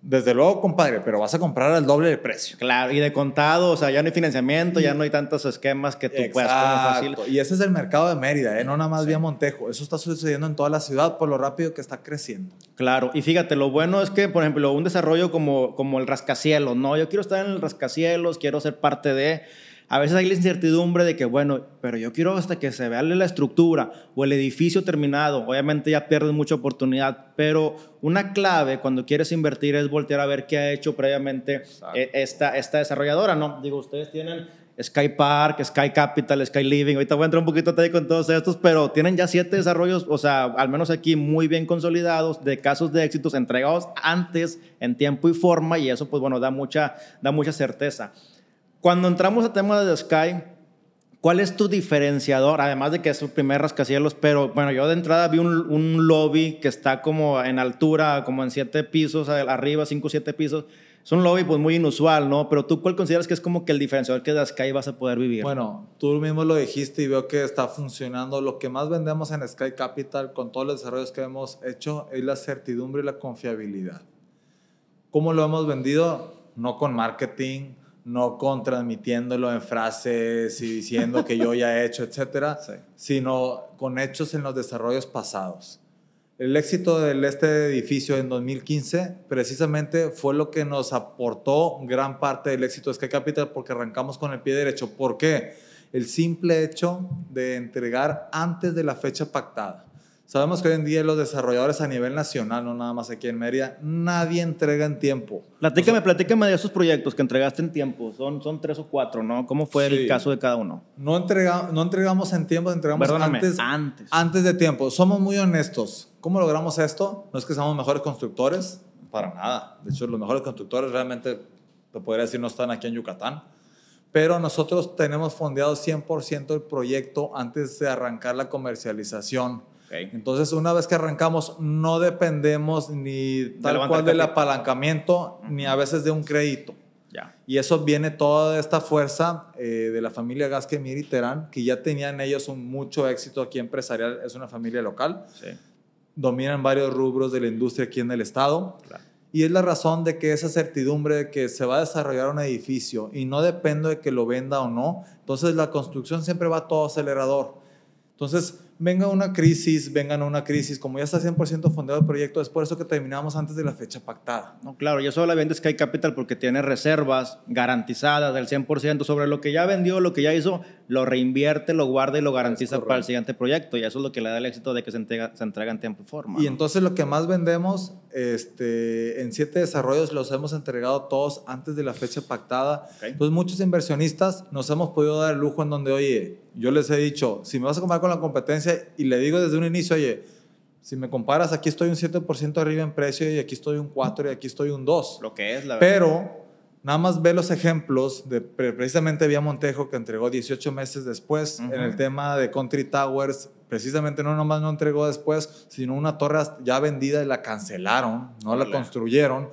B: Desde luego, compadre, pero vas a comprar al doble de precio.
A: Claro, y de contado, o sea, ya no hay financiamiento, ya no hay tantos esquemas que tú puedas como fácil.
B: Exacto. Y ese es el mercado de Mérida, ¿eh? no nada más vía Montejo. Eso está sucediendo en toda la ciudad por lo rápido que está creciendo.
A: Claro, y fíjate, lo bueno es que, por ejemplo, un desarrollo como, como el rascacielos, ¿no? Yo quiero estar en el rascacielos, quiero ser parte de... A veces hay la incertidumbre de que, bueno, pero yo quiero hasta que se vea la estructura o el edificio terminado. Obviamente ya pierdes mucha oportunidad, pero una clave cuando quieres invertir es voltear a ver qué ha hecho previamente eh, esta, esta desarrolladora, ¿no? Digo, ustedes tienen Sky Park, Sky Capital, Sky Living. Ahorita voy a entrar un poquito ahí con todos estos, pero tienen ya siete desarrollos, o sea, al menos aquí muy bien consolidados, de casos de éxitos entregados antes, en tiempo y forma, y eso, pues bueno, da mucha, da mucha certeza. Cuando entramos a tema de Sky, ¿cuál es tu diferenciador? Además de que es su primer rascacielos, pero bueno, yo de entrada vi un, un lobby que está como en altura, como en siete pisos, arriba, cinco, siete pisos. Es un lobby pues muy inusual, ¿no? Pero tú, ¿cuál consideras que es como que el diferenciador que de Sky vas a poder vivir?
B: Bueno, tú mismo lo dijiste y veo que está funcionando. Lo que más vendemos en Sky Capital con todos los desarrollos que hemos hecho es la certidumbre y la confiabilidad. ¿Cómo lo hemos vendido? No con marketing, no con transmitiéndolo en frases y diciendo que yo ya he hecho, [LAUGHS] etcétera,
A: Sí.
B: sino con hechos en los desarrollos pasados. El éxito del este edificio en 2015 precisamente fue lo que nos aportó gran parte del éxito de Sky Capital porque arrancamos con el pie derecho. ¿Por qué? El simple hecho de entregar antes de la fecha pactada. Sabemos que hoy en día los desarrolladores a nivel nacional, no nada más aquí en Mérida, nadie entrega en tiempo.
A: Platícame, platícame de esos proyectos que entregaste en tiempo. Son, son tres o cuatro, ¿no? ¿Cómo fue el
B: Sí.
A: caso de cada uno?
B: No, entrega, no entregamos en tiempo, entregamos antes,
A: antes.
B: antes de tiempo. Somos muy honestos. ¿Cómo logramos esto? No es que seamos mejores constructores, para nada. De hecho, los mejores constructores realmente, te podría decir, no están aquí en Yucatán. Pero nosotros tenemos fondeado 100% el proyecto antes de arrancar la comercialización. Entonces, una vez que arrancamos, no dependemos ni tal
A: levantar
B: cual del apalancamiento, ni a veces de un crédito.
A: Ya.
B: Y eso viene toda esta fuerza eh, de la familia Gasque Mir y Terán, que ya tenían ellos un mucho éxito aquí empresarial, es una familia local,
A: Sí.
B: dominan varios rubros de la industria aquí en el estado.
A: Claro.
B: Y es la razón de que esa certidumbre de que se va a desarrollar un edificio y no depende de que lo venda o no, entonces la construcción siempre va a todo acelerador. Entonces, venga una crisis, vengan una crisis, como ya está 100% fundado el proyecto, es por eso que terminamos antes de la fecha pactada.
A: No, claro, yo solo la vendo Sky Capital porque tiene reservas garantizadas del 100% sobre lo que ya vendió, lo que ya hizo, lo reinvierte, lo guarda y lo garantiza para el siguiente proyecto. Y eso es lo que le da el éxito de que se entrega, se entrega en tiempo y forma.
B: Y entonces lo que más vendemos, este, en siete desarrollos los hemos entregado todos antes de la fecha pactada. Entonces muchos inversionistas nos hemos podido dar el lujo en donde, oye, yo les he dicho, si me vas a comparar con la competencia, y le digo desde un inicio, oye, si me comparas, aquí estoy un 7% arriba en precio y aquí estoy un 4 y aquí estoy un 2.
A: Lo que es, la
B: verdad. Pero nada más ve los ejemplos de precisamente Vía Montejo que entregó 18 meses después en el tema de Country Towers. Precisamente no nomás no entregó después, sino una torre ya vendida y la cancelaron, no la construyeron.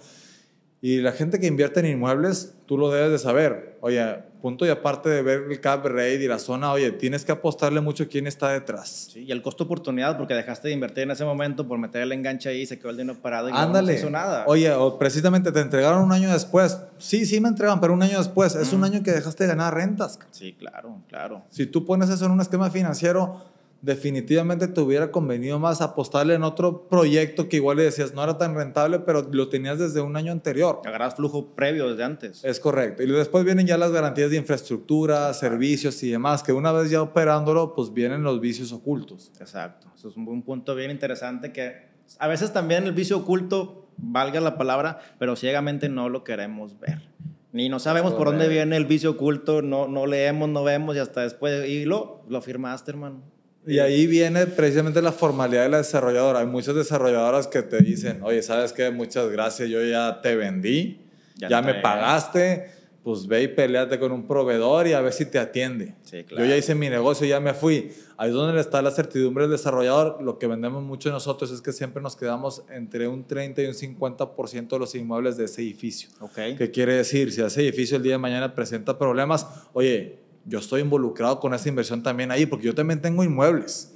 B: Y la gente que invierte en inmuebles, tú lo debes de saber. Oye, punto y aparte de ver el cap rate y la zona, oye, tienes que apostarle mucho quién está detrás.
A: Sí, y el costo oportunidad, porque dejaste de invertir en ese momento por meter el enganche ahí y se quedó el dinero parado y
B: Ándale.
A: no hizo nada.
B: Oye, o precisamente te entregaron un año después. Sí, sí me entregan, pero un año después. Es un año que dejaste de ganar rentas.
A: Sí, claro, claro.
B: Si tú pones eso en un esquema financiero, definitivamente te hubiera convenido más apostarle en otro proyecto que igual le decías no era tan rentable, pero lo tenías desde un año anterior.
A: Agarras flujo previo desde antes.
B: Es correcto. Y después vienen ya las garantías de infraestructura, servicios y demás, que una vez ya operándolo, pues vienen los vicios ocultos.
A: Exacto. Eso es un punto bien interesante que a veces también el vicio oculto, valga la palabra, pero ciegamente no lo queremos ver. Ni no sabemos por dónde viene el vicio oculto, no, no leemos, no vemos y hasta después, y lo, lo firmaste, hermano.
B: Y ahí viene precisamente la formalidad de la desarrolladora. Hay muchas desarrolladoras que te dicen, oye, ¿sabes qué? Muchas gracias, yo ya te vendí, ya, me pagaste, pues ve y peleate con un proveedor y a ver si te atiende. Yo ya hice mi negocio, ya me fui. Ahí es donde está la certidumbre del desarrollador. Lo que vendemos mucho nosotros es que siempre nos quedamos entre un 30 y un 50% de los inmuebles de ese edificio.
A: Okay.
B: ¿Qué quiere decir? Si ese edificio el día de mañana presenta problemas, oye, yo estoy involucrado con esa inversión también ahí, porque yo también tengo inmuebles.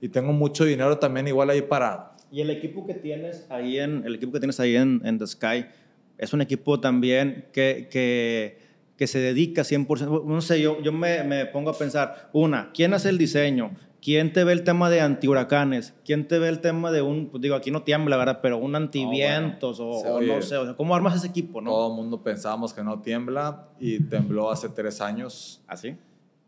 B: Y tengo mucho dinero también igual ahí parado.
A: Y el equipo que tienes ahí en, el equipo que tienes ahí en, en The Sky es un equipo también que, que, que se dedica 100%. No sé, yo, yo me, me pongo a pensar, una, ¿quién hace el diseño? ¿Quién te ve el tema de antihuracanes? ¿Quién te ve el tema de un, pues digo, aquí no tiembla, ¿verdad? Pero un antivientos o, no sé, o sea, ¿cómo armas ese equipo, no?
B: Todo el mundo pensábamos que no tiembla y tembló hace tres años.
A: ¿Ah, sí?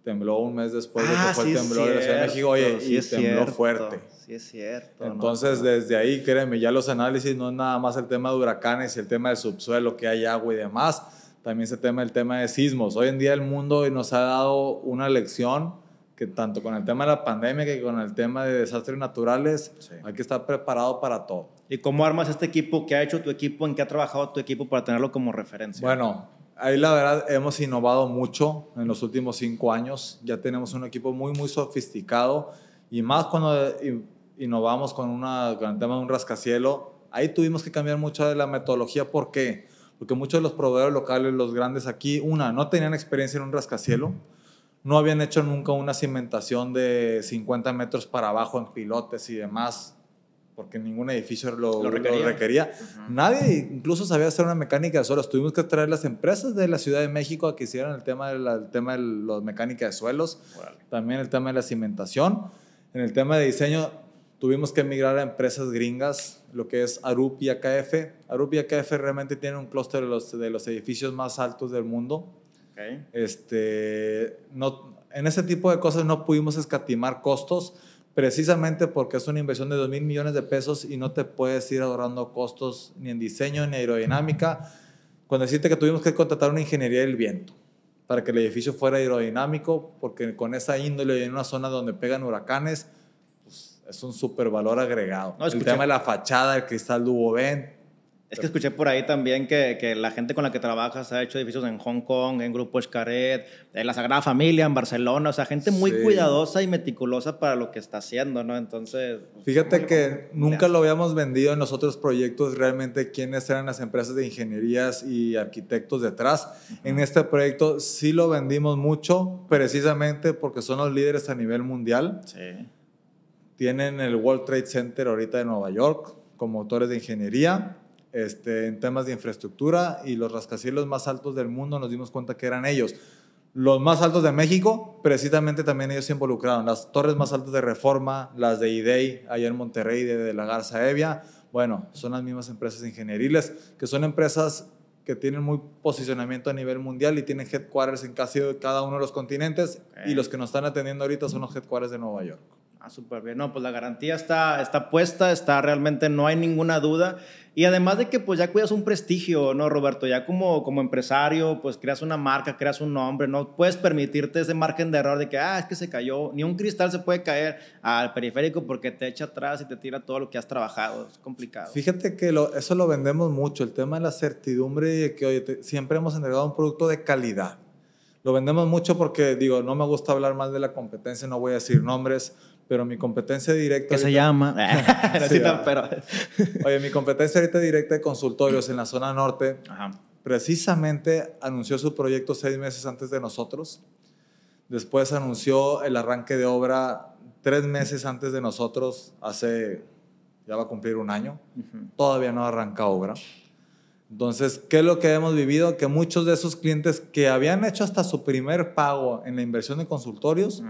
B: Tembló un mes después de que ah, fue el temblor de la Ciudad de México, oye, y tembló fuerte.
A: Sí, es cierto.
B: Entonces, desde ahí, créeme, ya los análisis no es nada más el tema de huracanes y el tema del subsuelo, que hay agua y demás, también se tema el tema de sismos. Hoy en día el mundo nos ha dado una lección que tanto con el tema de la pandemia que con el tema de desastres naturales hay que estar preparado para todo.
A: ¿Y cómo armas este equipo? ¿Qué ha hecho tu equipo? ¿En qué ha trabajado tu equipo para tenerlo como referencia?
B: Bueno, ahí la verdad hemos innovado mucho en los últimos cinco años. Ya tenemos un equipo muy, muy sofisticado y más cuando innovamos con, una, con el tema de un rascacielo. Ahí tuvimos que cambiar mucho de la metodología. ¿Por qué? Porque muchos de los proveedores locales, los grandes aquí, una, no tenían experiencia en un rascacielo no habían hecho nunca una cimentación de 50 metros para abajo en pilotes y demás, porque ningún edificio lo, requería. Nadie incluso sabía hacer una mecánica de suelos. Tuvimos que traer las empresas de la Ciudad de México a que hicieran el tema de la tema de la mecánica de suelos, también el tema de la cimentación. En el tema de diseño tuvimos que emigrar a empresas gringas, lo que es Arup y AKF. Arup y AKF realmente tienen un clúster de los, de los edificios más altos del mundo este, no, en ese tipo de cosas no pudimos escatimar costos precisamente porque es una inversión de 2 mil millones de pesos y no te puedes ir ahorrando costos ni en diseño ni aerodinámica. Cuando decirte que tuvimos que contratar una ingeniería del viento para que el edificio fuera aerodinámico, porque con esa índole y en una zona donde pegan huracanes, pues, es un super valor agregado. el tema de la fachada, el cristal Dubovent,
A: es que escuché por ahí también que, que, la gente con la que trabajas ha hecho edificios en Hong Kong, en Grupo Escaret, en la Sagrada Familia, en Barcelona, o sea, gente muy cuidadosa y meticulosa para lo que está haciendo, ¿no? Entonces...
B: Fíjate que nunca lo habíamos vendido en los otros proyectos realmente quiénes eran las empresas de ingenierías y arquitectos detrás. En este proyecto sí lo vendimos mucho, precisamente porque son los líderes a nivel mundial.
A: Sí.
B: Tienen el World Trade Center ahorita de Nueva York como autores de ingeniería este, en temas de infraestructura y los rascacielos más altos del mundo nos dimos cuenta que eran ellos. los más altos de México, precisamente también ellos se involucraron. Las torres más altas de Reforma, las de IDEI, allá en Monterrey, de, la Garza Evia, bueno, son las mismas empresas ingenieriles, que son empresas que tienen muy posicionamiento a nivel mundial y tienen headquarters en casi cada uno de los continentes y los que nos están atendiendo ahorita son los headquarters de Nueva York.
A: Ah, súper bien. No, pues la garantía está, está puesta, está realmente, no hay ninguna duda. Y además de que pues ya cuidas un prestigio, ¿no, Roberto? Ya como, como empresario, pues creas una marca, creas un nombre, no puedes permitirte ese margen de error de que, ah, es que se cayó. Ni un cristal se puede caer al periférico porque te echa atrás y te tira todo lo que has trabajado. Es complicado.
B: Fíjate que lo, eso lo vendemos mucho, el tema de la certidumbre y de que, oye, siempre hemos entregado un producto de calidad. Lo vendemos mucho porque, digo, no me gusta hablar más de la competencia, no voy a decir nombres, pero mi competencia directa...
A: ¿Qué se llama? [LAUGHS] [LAUGHS]
B: pero... Oye, mi competencia ahorita directa de consultorios en la zona norte, precisamente anunció su proyecto seis meses antes de nosotros. Después anunció el arranque de obra tres meses antes de nosotros, hace, ya va a cumplir un año. Todavía no arranca obra. Entonces, ¿qué es lo que hemos vivido? Que muchos de esos clientes que habían hecho hasta su primer pago en la inversión de consultorios,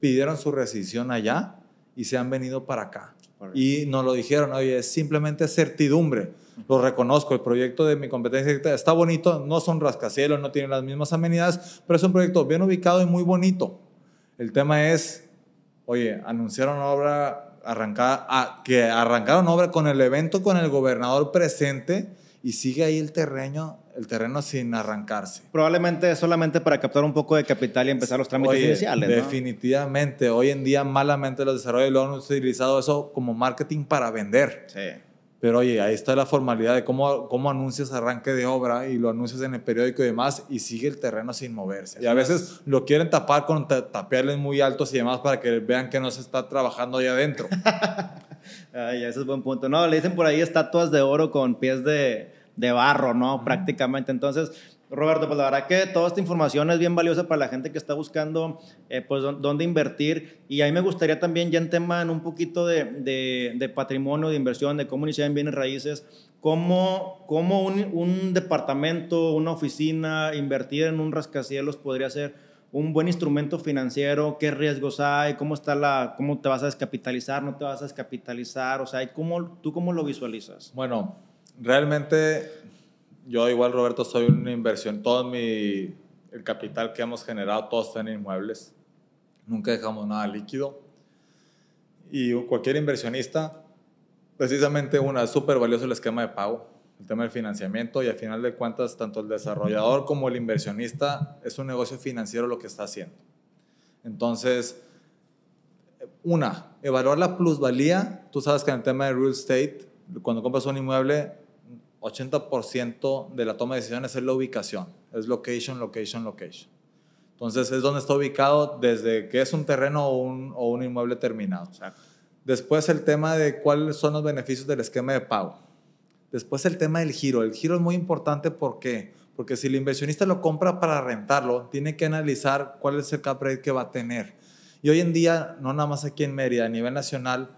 B: pidieron su rescisión allá y se han venido para acá. Y nos lo dijeron, oye, es simplemente certidumbre. Lo reconozco, el proyecto de mi competencia está bonito, no son rascacielos, no tienen las mismas amenidades, pero es un proyecto bien ubicado y muy bonito. El tema es, oye, anunciaron obra arrancada, ah, que arrancaron obra con el evento con el gobernador presente y sigue ahí el terreno, el terreno sin arrancarse.
A: Probablemente solamente para captar un poco de capital y empezar los trámites iniciales.
B: Definitivamente. Hoy en día malamente los desarrolladores lo han utilizado eso como marketing para vender. Sí. Pero oye, ahí está la formalidad de cómo, cómo anuncias arranque de obra y lo anuncias en el periódico y demás y sigue el terreno sin moverse. Y a veces lo quieren tapar con tapiales muy altos y demás para que vean que no se está trabajando ahí adentro. [LAUGHS]
A: Ay, ese es buen punto. No, le dicen por ahí estatuas de oro con pies de, de barro, ¿no? Prácticamente. Entonces, Roberto, pues la verdad que toda esta información es bien valiosa para la gente que está buscando, eh, pues, dónde invertir. Y ahí me gustaría también, ya en tema, en un poquito de, de, de patrimonio, de inversión, de cómo iniciar en bienes raíces, cómo, cómo un, un, departamento, una oficina, invertir en un rascacielos podría ser un buen instrumento financiero, qué riesgos hay, cómo está la, cómo te vas a descapitalizar, no te vas a descapitalizar, o sea, ¿cómo, ¿tú cómo lo visualizas?
B: Bueno, realmente yo igual, Roberto, soy una inversión, todo mi, el capital que hemos generado, todo está en inmuebles, nunca dejamos nada líquido. Y cualquier inversionista, precisamente una, es súper valioso el esquema de pago el tema del financiamiento y al final de cuentas tanto el desarrollador como el inversionista es un negocio financiero lo que está haciendo. Entonces, una, evaluar la plusvalía. Tú sabes que en el tema de real estate, cuando compras un inmueble, 80% de la toma de decisiones es la ubicación, es location, location, location. Entonces es donde está ubicado desde que es un terreno o un, o un inmueble terminado. Después el tema de cuáles son los beneficios del esquema de pago Después el tema del giro. El giro es muy importante ¿por qué? porque si el inversionista lo compra para rentarlo, tiene que analizar cuál es el cap rate que va a tener. Y hoy en día, no nada más aquí en Mérida, a nivel nacional,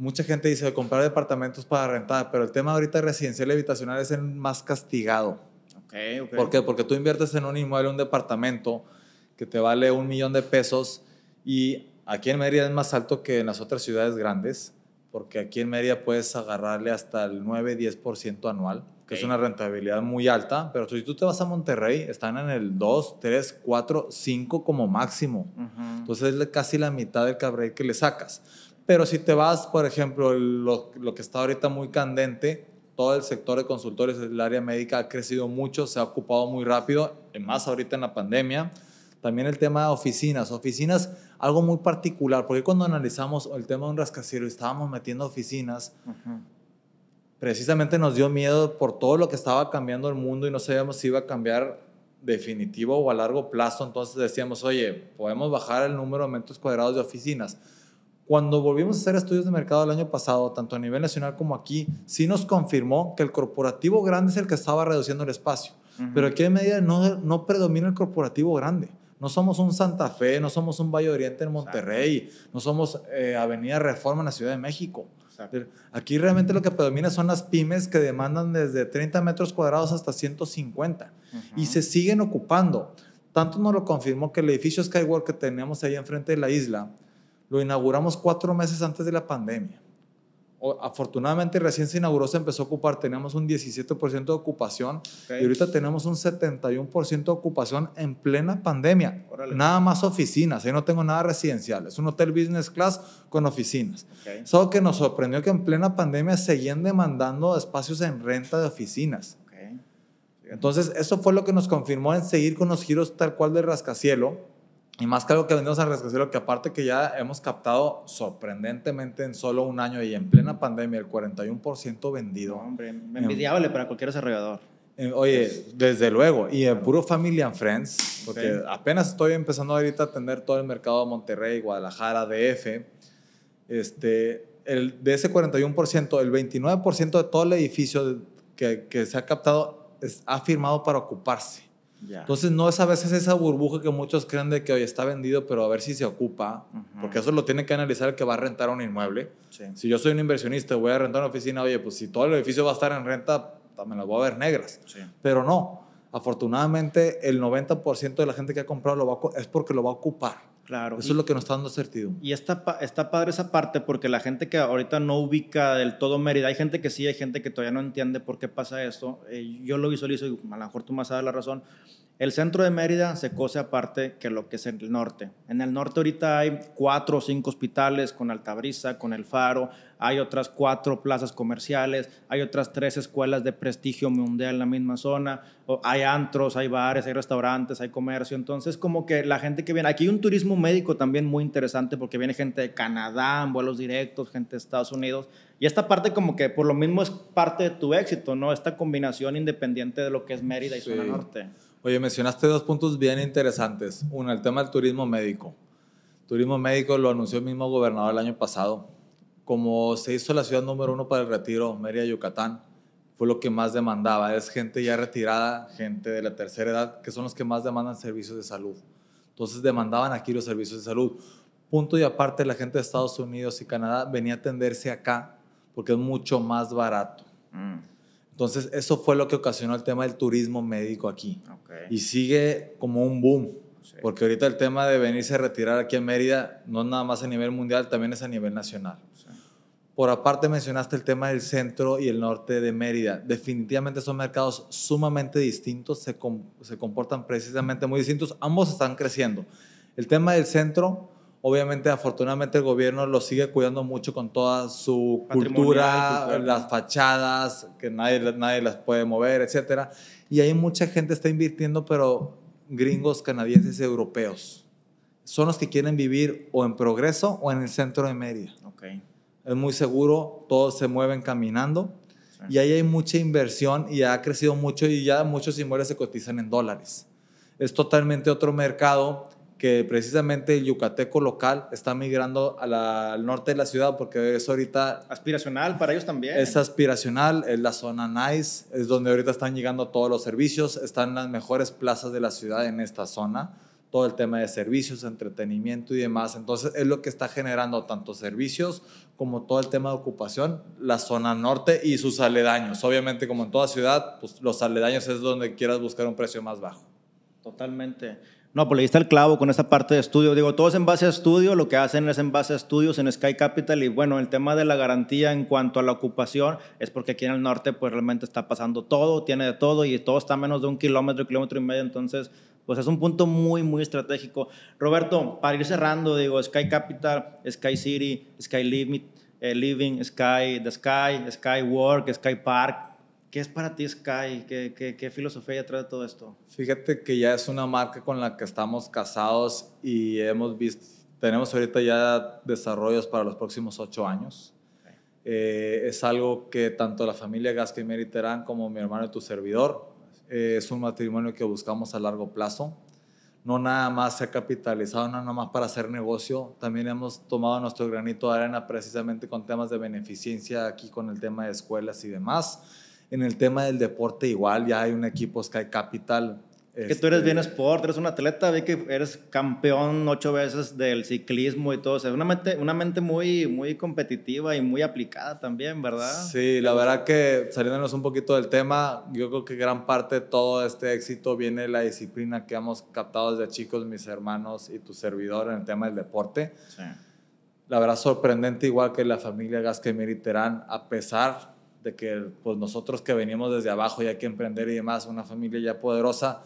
B: mucha gente dice comprar departamentos para rentar, pero el tema ahorita residencial y habitacional es el más castigado. Okay, okay. ¿Por qué? Porque tú inviertes en un inmueble, un departamento que te vale un millón de pesos y aquí en Mérida es más alto que en las otras ciudades grandes porque aquí en Mérida puedes agarrarle hasta el 9-10% anual, que es una rentabilidad muy alta, pero si tú te vas a Monterrey, están en el 2, 3, 4, 5 como máximo. Entonces es casi la mitad del cabrón que le sacas. Pero si te vas, por ejemplo, lo, lo, que está ahorita muy candente, todo el sector de consultores, el área médica ha crecido mucho, se ha ocupado muy rápido, más ahorita en la pandemia también el tema de oficinas. Oficinas, algo muy particular, porque cuando analizamos el tema de un rascacielos y estábamos metiendo oficinas, precisamente nos dio miedo por todo lo que estaba cambiando el mundo y no sabíamos si iba a cambiar definitivo o a largo plazo. Entonces decíamos, oye, podemos bajar el número de metros cuadrados de oficinas. Cuando volvimos a hacer estudios de mercado el año pasado, tanto a nivel nacional como aquí, sí nos confirmó que el corporativo grande es el que estaba reduciendo el espacio. Pero aquí en medida no, no predomina el corporativo grande. No somos un Santa Fe, no somos un Valle Oriente en Monterrey, no somos eh, Avenida Reforma en la Ciudad de México. Aquí realmente lo que predomina son las pymes que demandan desde 30 metros cuadrados hasta 150 y se siguen ocupando. Tanto nos lo confirmó que el edificio Skywork que teníamos ahí enfrente de la isla, lo inauguramos cuatro meses antes de la pandemia. Afortunadamente recién se inauguró, se empezó a ocupar, teníamos un 17% de ocupación y ahorita tenemos un 71% de ocupación en plena pandemia. Nada más oficinas, ahí no tengo nada residencial, es un hotel business class con oficinas. Solo que nos sorprendió que en plena pandemia seguían demandando espacios en renta de oficinas. Entonces, eso fue lo que nos confirmó en seguir con los giros tal cual de rascacielo y más que algo que vendemos al rascacielos, que aparte que ya hemos captado sorprendentemente en solo un año y en plena pandemia el 41% vendido.
A: hombre, envidiable para cualquier desarrollador.
B: oye, desde luego, y en puro Family and Friends, porque apenas estoy empezando ahorita a atender todo el mercado de Monterrey, Guadalajara, DF, este, el, de ese 41%, el 29% de todo el edificio que, que se ha captado es, ha firmado para ocuparse. Entonces no es a veces esa burbuja que muchos creen de que hoy está vendido, pero a ver si se ocupa, porque eso lo tiene que analizar el que va a rentar un inmueble. Si yo soy un inversionista, voy a rentar una oficina, oye, pues si todo el edificio va a estar en renta, también las voy a ver negras. Pero no, afortunadamente el 90% de la gente que ha comprado lo va es porque lo va a ocupar. Claro. Eso es lo que nos está dando certidumbre.
A: Y está, está padre esa parte porque la gente que ahorita no ubica del todo Mérida, hay gente que sí, hay gente que todavía no entiende por qué pasa esto. Eh, yo lo visualizo y a lo mejor tú más sabes la razón. El centro de Mérida se cose aparte que lo que es el norte. En el norte ahorita hay cuatro o cinco hospitales con Altabrisa, con El Faro, hay otras cuatro plazas comerciales, hay otras tres escuelas de prestigio mundial en la misma zona, hay antros, hay bares, hay restaurantes, hay comercio. Entonces, como que la gente que viene, aquí hay un turismo médico también muy interesante porque viene gente de Canadá en vuelos directos, gente de Estados Unidos. Y esta parte como que por lo mismo es parte de tu éxito, ¿no? Esta combinación independiente de lo que es Mérida y zona norte.
B: Oye, mencionaste dos puntos bien interesantes. Uno, el tema del turismo médico. Turismo médico lo anunció el mismo gobernador el año pasado. Como se hizo la ciudad número uno para el retiro, Mérida, Yucatán, fue lo que más demandaba. Es gente ya retirada, gente de la tercera edad, que son los que más demandan servicios de salud. Entonces demandaban aquí los servicios de salud. Punto y aparte, la gente de Estados Unidos y Canadá venía a atenderse acá porque es mucho más barato. Mm. Entonces, eso fue lo que ocasionó el tema del turismo médico aquí. Y sigue como un boom. Porque ahorita el tema de venirse a retirar aquí en Mérida no es nada más a nivel mundial, también es a nivel nacional. Por aparte mencionaste el tema del centro y el norte de Mérida. Definitivamente son mercados sumamente distintos, se, se comportan precisamente muy distintos. Ambos están creciendo. El tema del centro Obviamente, afortunadamente, el gobierno lo sigue cuidando mucho con toda su cultura, las fachadas, que nadie, nadie las puede mover, etc. Y hay mucha gente está invirtiendo, pero gringos, canadienses, europeos. Son los que quieren vivir o en Progreso o en el centro de Mérida. Okay. Es muy seguro, todos se mueven caminando. Y ahí hay mucha inversión y ha crecido mucho y ya muchos inmuebles se cotizan en dólares. Es totalmente otro mercado que precisamente el yucateco local está migrando al norte de la ciudad porque es ahorita...
A: Aspiracional para ellos también.
B: Es aspiracional, es la zona nice, es donde ahorita están llegando todos los servicios, están las mejores plazas de la ciudad en esta zona, todo el tema de servicios, entretenimiento y demás. Entonces es lo que está generando tanto servicios como todo el tema de ocupación, la zona norte y sus aledaños. Obviamente como en toda ciudad, pues los aledaños es donde quieras buscar un precio más bajo.
A: Totalmente. No, pues le diste el clavo con esa parte de estudio. Digo, todo es en base a estudio, lo que hacen es en base a estudios en Sky Capital y bueno, el tema de la garantía en cuanto a la ocupación es porque aquí en el norte pues realmente está pasando todo, tiene de todo y todo está a menos de un kilómetro, kilómetro y medio, entonces pues es un punto muy, muy estratégico. Roberto, para ir cerrando, digo, Sky Capital, Sky City, Sky Living, eh, Living Sky, The Sky, Sky Work, Sky Park, ¿Qué es para ti Sky? ¿Qué, qué, qué filosofía trae todo esto?
B: Fíjate que ya es una marca con la que estamos casados y hemos visto, tenemos ahorita ya desarrollos para los próximos ocho años. Eh, es algo que tanto la familia Gasca y Meriterán como mi hermano y tu servidor, eh, es un matrimonio que buscamos a largo plazo. No nada más se ha capitalizado, no nada más para hacer negocio, también hemos tomado nuestro granito de arena precisamente con temas de beneficencia aquí con el tema de escuelas y demás en el tema del deporte igual, ya hay un equipo Sky Capital
A: Que tú eres bien
B: Este,
A: sport, eres un atleta, vi que eres campeón ocho veces del ciclismo y todo. O sea, una mente, una mente muy, muy competitiva y muy aplicada también, ¿verdad?
B: Sí, la verdad que saliéndonos un poquito del tema, yo creo que gran parte de todo este éxito viene de la disciplina que hemos captado desde chicos, mis hermanos y tu servidor en el tema del deporte.
A: Sí.
B: La verdad sorprendente igual que la familia Gasquemir y Terán, a pesar de que pues nosotros que venimos desde abajo y hay que emprender y demás, una familia ya poderosa,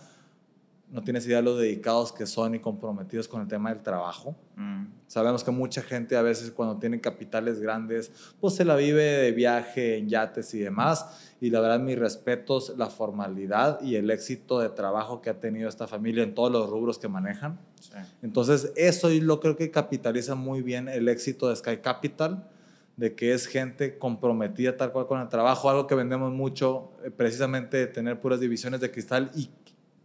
B: no tienes idea de lo dedicados que son y comprometidos con el tema del trabajo.
A: Mm.
B: Sabemos que mucha gente a veces cuando tiene capitales grandes, pues se la vive de viaje en yates y demás. Y la verdad, mis respetos, la formalidad y el éxito de trabajo que ha tenido esta familia en todos los rubros que manejan.
A: Sí.
B: Entonces, eso yo lo creo que capitaliza muy bien el éxito de Sky Capital, de que es gente comprometida tal cual con el trabajo, algo que vendemos mucho, eh, precisamente tener puras divisiones de cristal y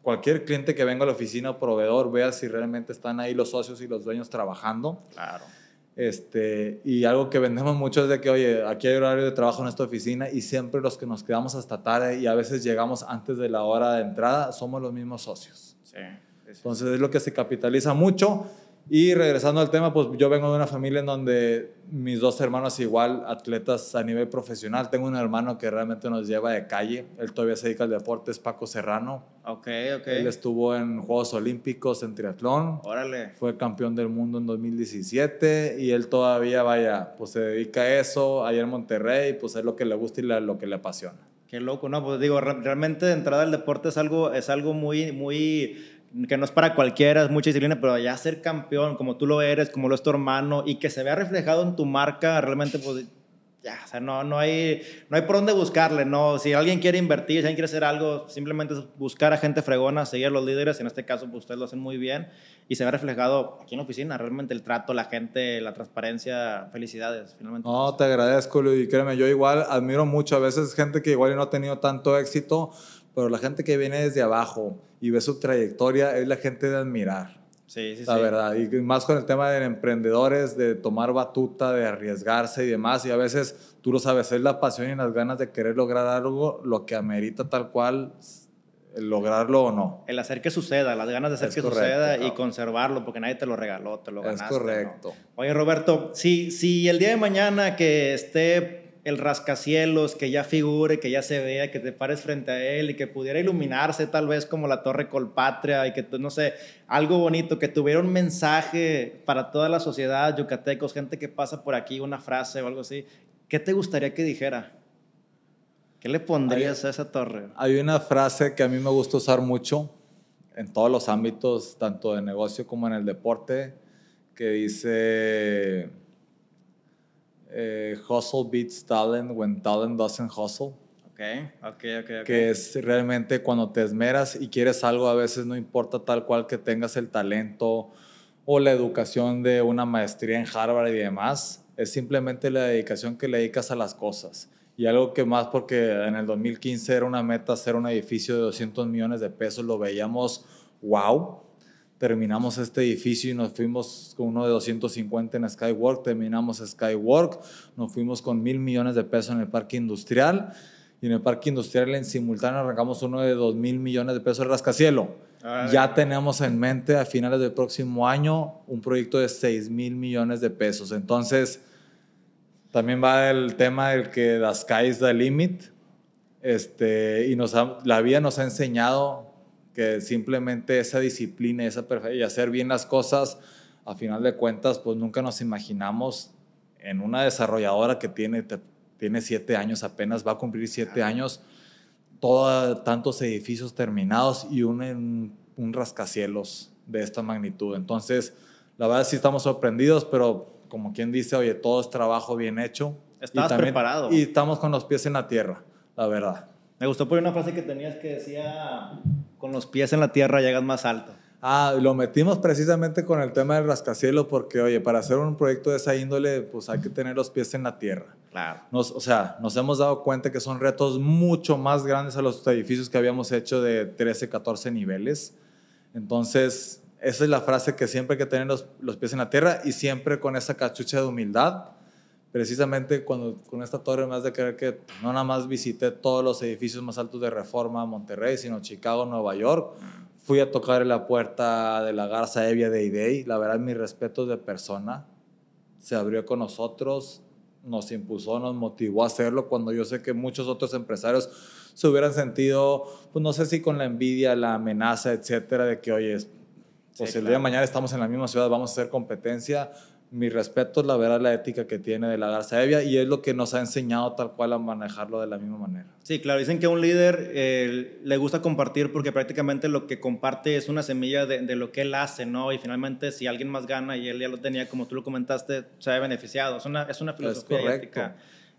B: cualquier cliente que venga a la oficina o proveedor vea si realmente están ahí los socios y los dueños trabajando.
A: Claro.
B: Este, y algo que vendemos mucho es de que, oye, aquí hay horario de trabajo en esta oficina y siempre los que nos quedamos hasta tarde y a veces llegamos antes de la hora de entrada somos los mismos socios.
A: Sí. sí, sí.
B: Entonces es lo que se capitaliza mucho. Y regresando al tema, pues yo vengo de una familia en donde mis dos hermanos igual atletas a nivel profesional. Tengo un hermano que realmente nos lleva de calle. Él todavía se dedica al deporte, es Paco Serrano.
A: Ok, ok.
B: Él estuvo en Juegos Olímpicos en triatlón.
A: Órale.
B: Fue campeón del mundo en 2017 y él todavía, vaya, pues se dedica a eso allá en Monterrey, pues es lo que le gusta y la- lo que le apasiona.
A: Qué loco, ¿no? Pues digo, re- realmente de entrada el deporte es algo, es algo muy, muy, que no es para cualquiera, es mucha disciplina, pero ya ser campeón, como tú lo eres, como lo es tu hermano, y que se vea reflejado en tu marca, realmente, pues, ya, o sea, no, no, hay, no hay por dónde buscarle, ¿no? Si alguien quiere invertir, si alguien quiere hacer algo, simplemente es buscar a gente fregona, seguir a los líderes, en este caso, pues ustedes lo hacen muy bien, y se ve reflejado aquí en la oficina, realmente el trato, la gente, la transparencia, felicidades, finalmente.
B: No, te agradezco, Luis, y créeme, yo igual admiro mucho a veces gente que igual no ha tenido tanto éxito, pero la gente que viene desde abajo y ve su trayectoria es la gente de admirar.
A: Sí, sí,
B: la
A: sí.
B: verdad. Y más con el tema de emprendedores, de tomar batuta, de arriesgarse y demás. Y a veces, tú lo sabes, es la pasión y las ganas de querer lograr algo lo que amerita tal cual lograrlo o no.
A: El hacer que suceda, las ganas de hacer
B: Es
A: que
B: correcto,
A: suceda y
B: cabrón.
A: conservarlo, porque nadie te lo regaló, te lo
B: Es
A: ganaste. ¿no?
B: correcto.
A: Oye, Roberto, si, si el día de mañana que esté el rascacielos, que ya figure, que ya se vea, que te pares frente a él y que pudiera iluminarse tal vez como la Torre Colpatria y que, tú, no sé, algo bonito, que tuviera un mensaje para toda la sociedad, yucatecos, gente que pasa por aquí, una frase o algo así, ¿qué te gustaría que dijera? ¿Qué le pondrías a esa torre?
B: Hay una frase que a mí me gusta usar mucho en todos los ámbitos, tanto de negocio como en el deporte, que dice, eh, hustle beats talent when talent doesn't hustle.
A: Ok, ok, ok, ok.
B: que es realmente cuando te esmeras y quieres algo, a veces no importa tal cual que tengas el talento o la educación de una maestría en Harvard y demás, es simplemente la dedicación que le dedicas a las cosas. Y algo que más porque en el 2015 era una meta hacer un edificio de 200 millones de pesos, lo veíamos, wow, terminamos este edificio y nos fuimos con uno de 250 en Skywork, terminamos Skywork, nos fuimos con mil millones de pesos en el parque industrial y en el parque industrial en simultáneo arrancamos uno de 2 mil millones de pesos de rascacielo.
A: Órale.
B: Ya tenemos en mente a finales del próximo año un proyecto de 6 mil millones de pesos. Entonces, también va el tema del que the sky is the limit. Este, y nos ha- la vida nos ha enseñado que simplemente esa disciplina esa y hacer bien las cosas, a final de cuentas, pues nunca nos imaginamos en una desarrolladora que tiene, te- tiene siete años apenas, va a cumplir siete años, toda, tantos edificios terminados y un, un rascacielos de esta magnitud. Entonces, la verdad sí estamos sorprendidos, pero como quien dice, oye, todo es trabajo bien hecho. Y
A: Estabas preparado.
B: Y estamos con los pies en la tierra, la verdad.
A: Me gustó por una frase que tenías que decía, con los pies en la tierra llegas más alto.
B: Ah, lo metimos precisamente con el tema del rascacielos porque, oye, para hacer un proyecto de esa índole, pues hay que tener los pies en la tierra.
A: Claro.
B: Nos, o sea, nos hemos dado cuenta que son retos mucho más grandes a los edificios que habíamos hecho de 13, 14 niveles. Entonces, esa es la frase que siempre hay que tener los, los pies en la tierra y siempre con esa cachucha de humildad. Precisamente cuando con esta torre me has de creer que no nada más visité todos los edificios más altos de Reforma, Monterrey, sino Chicago, Nueva York. Fui a tocar la puerta de la Garza Evia de IDEI. La verdad, mi respeto de persona. Se abrió con nosotros, nos impulsó, nos motivó a hacerlo cuando yo sé que muchos otros empresarios se hubieran sentido, pues no sé si con la envidia, la amenaza, etcétera, de que, oye, pues el día de mañana estamos en la misma ciudad, vamos a hacer competencia mi respeto es la verdad la ética que tiene de la Garza Evia y es lo que nos ha enseñado tal cual a manejarlo de la misma manera.
A: Sí, claro, dicen que a un líder eh, le gusta compartir porque prácticamente lo que comparte es una semilla de, de, lo que él hace, ¿no? Y finalmente si alguien más gana y él ya lo tenía, como tú lo comentaste, se ha beneficiado. Es una, es una filosofía es ética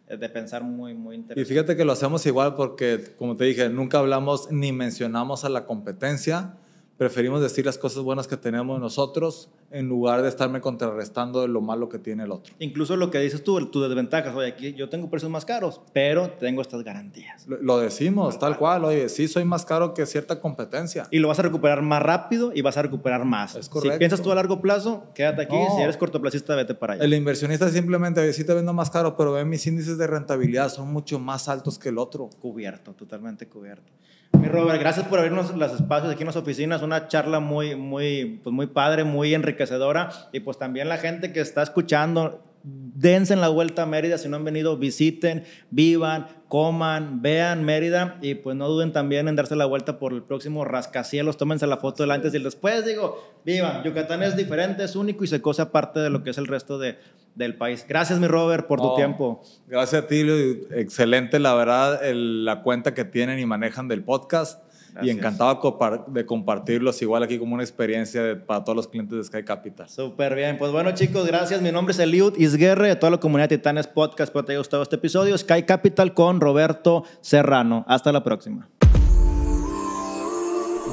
A: de pensar muy, muy interesante.
B: Y fíjate que lo hacemos igual porque, como te dije, nunca hablamos ni mencionamos a la competencia preferimos decir las cosas buenas que tenemos nosotros en lugar de estarme contrarrestando de lo malo que tiene el otro.
A: Incluso lo que dices tú, tus desventajas, oye, aquí yo tengo precios más caros, pero tengo estas garantías.
B: Lo, decimos, tal cual, oye, sí soy más caro que cierta competencia.
A: Y lo vas a recuperar más rápido y vas a recuperar más. Es correcto. Si piensas tú a largo plazo, quédate aquí, si eres cortoplacista, vete para allá.
B: El inversionista simplemente, oye, sí te vendo más caro, pero ve mis índices de rentabilidad son mucho más altos que el otro.
A: Cubierto, totalmente cubierto. Mi Robert, gracias por abrirnos los espacios aquí en las oficinas, una charla muy, muy, pues muy padre, muy enriquecedora y pues también la gente que está escuchando, dense en la vuelta a Mérida, si no han venido, visiten, vivan, coman, vean Mérida y pues no duden también en darse la vuelta por el próximo rascacielos, tómense la foto del antes y el después, digo, vivan, Yucatán es diferente, es único y se cose aparte de lo que es el resto de, del país. Gracias mi Robert por tu tiempo.
B: Gracias a ti, excelente la verdad la cuenta que tienen y manejan del podcast. Y encantado de compartirlos igual aquí como una experiencia para todos los clientes de Sky Capital.
A: Súper bien. Pues bueno, chicos, gracias. Mi nombre es Eliud Isguerre de toda la comunidad de Titanes Podcast. Espero te haya gustado este episodio. Sky Capital con Roberto Serrano. Hasta la próxima.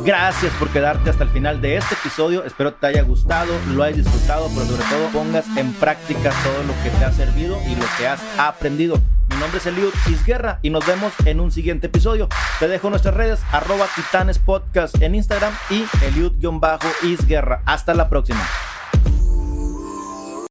A: Gracias por quedarte hasta el final de este episodio. Espero te haya gustado, lo hayas disfrutado, pero sobre todo pongas en práctica todo lo que te ha servido y lo que has aprendido. Mi nombre es Eliud Isguerra y nos vemos en un siguiente episodio. Te dejo nuestras redes, arroba Titanes Podcast en Instagram y Eliud-Isguerra. Hasta la próxima.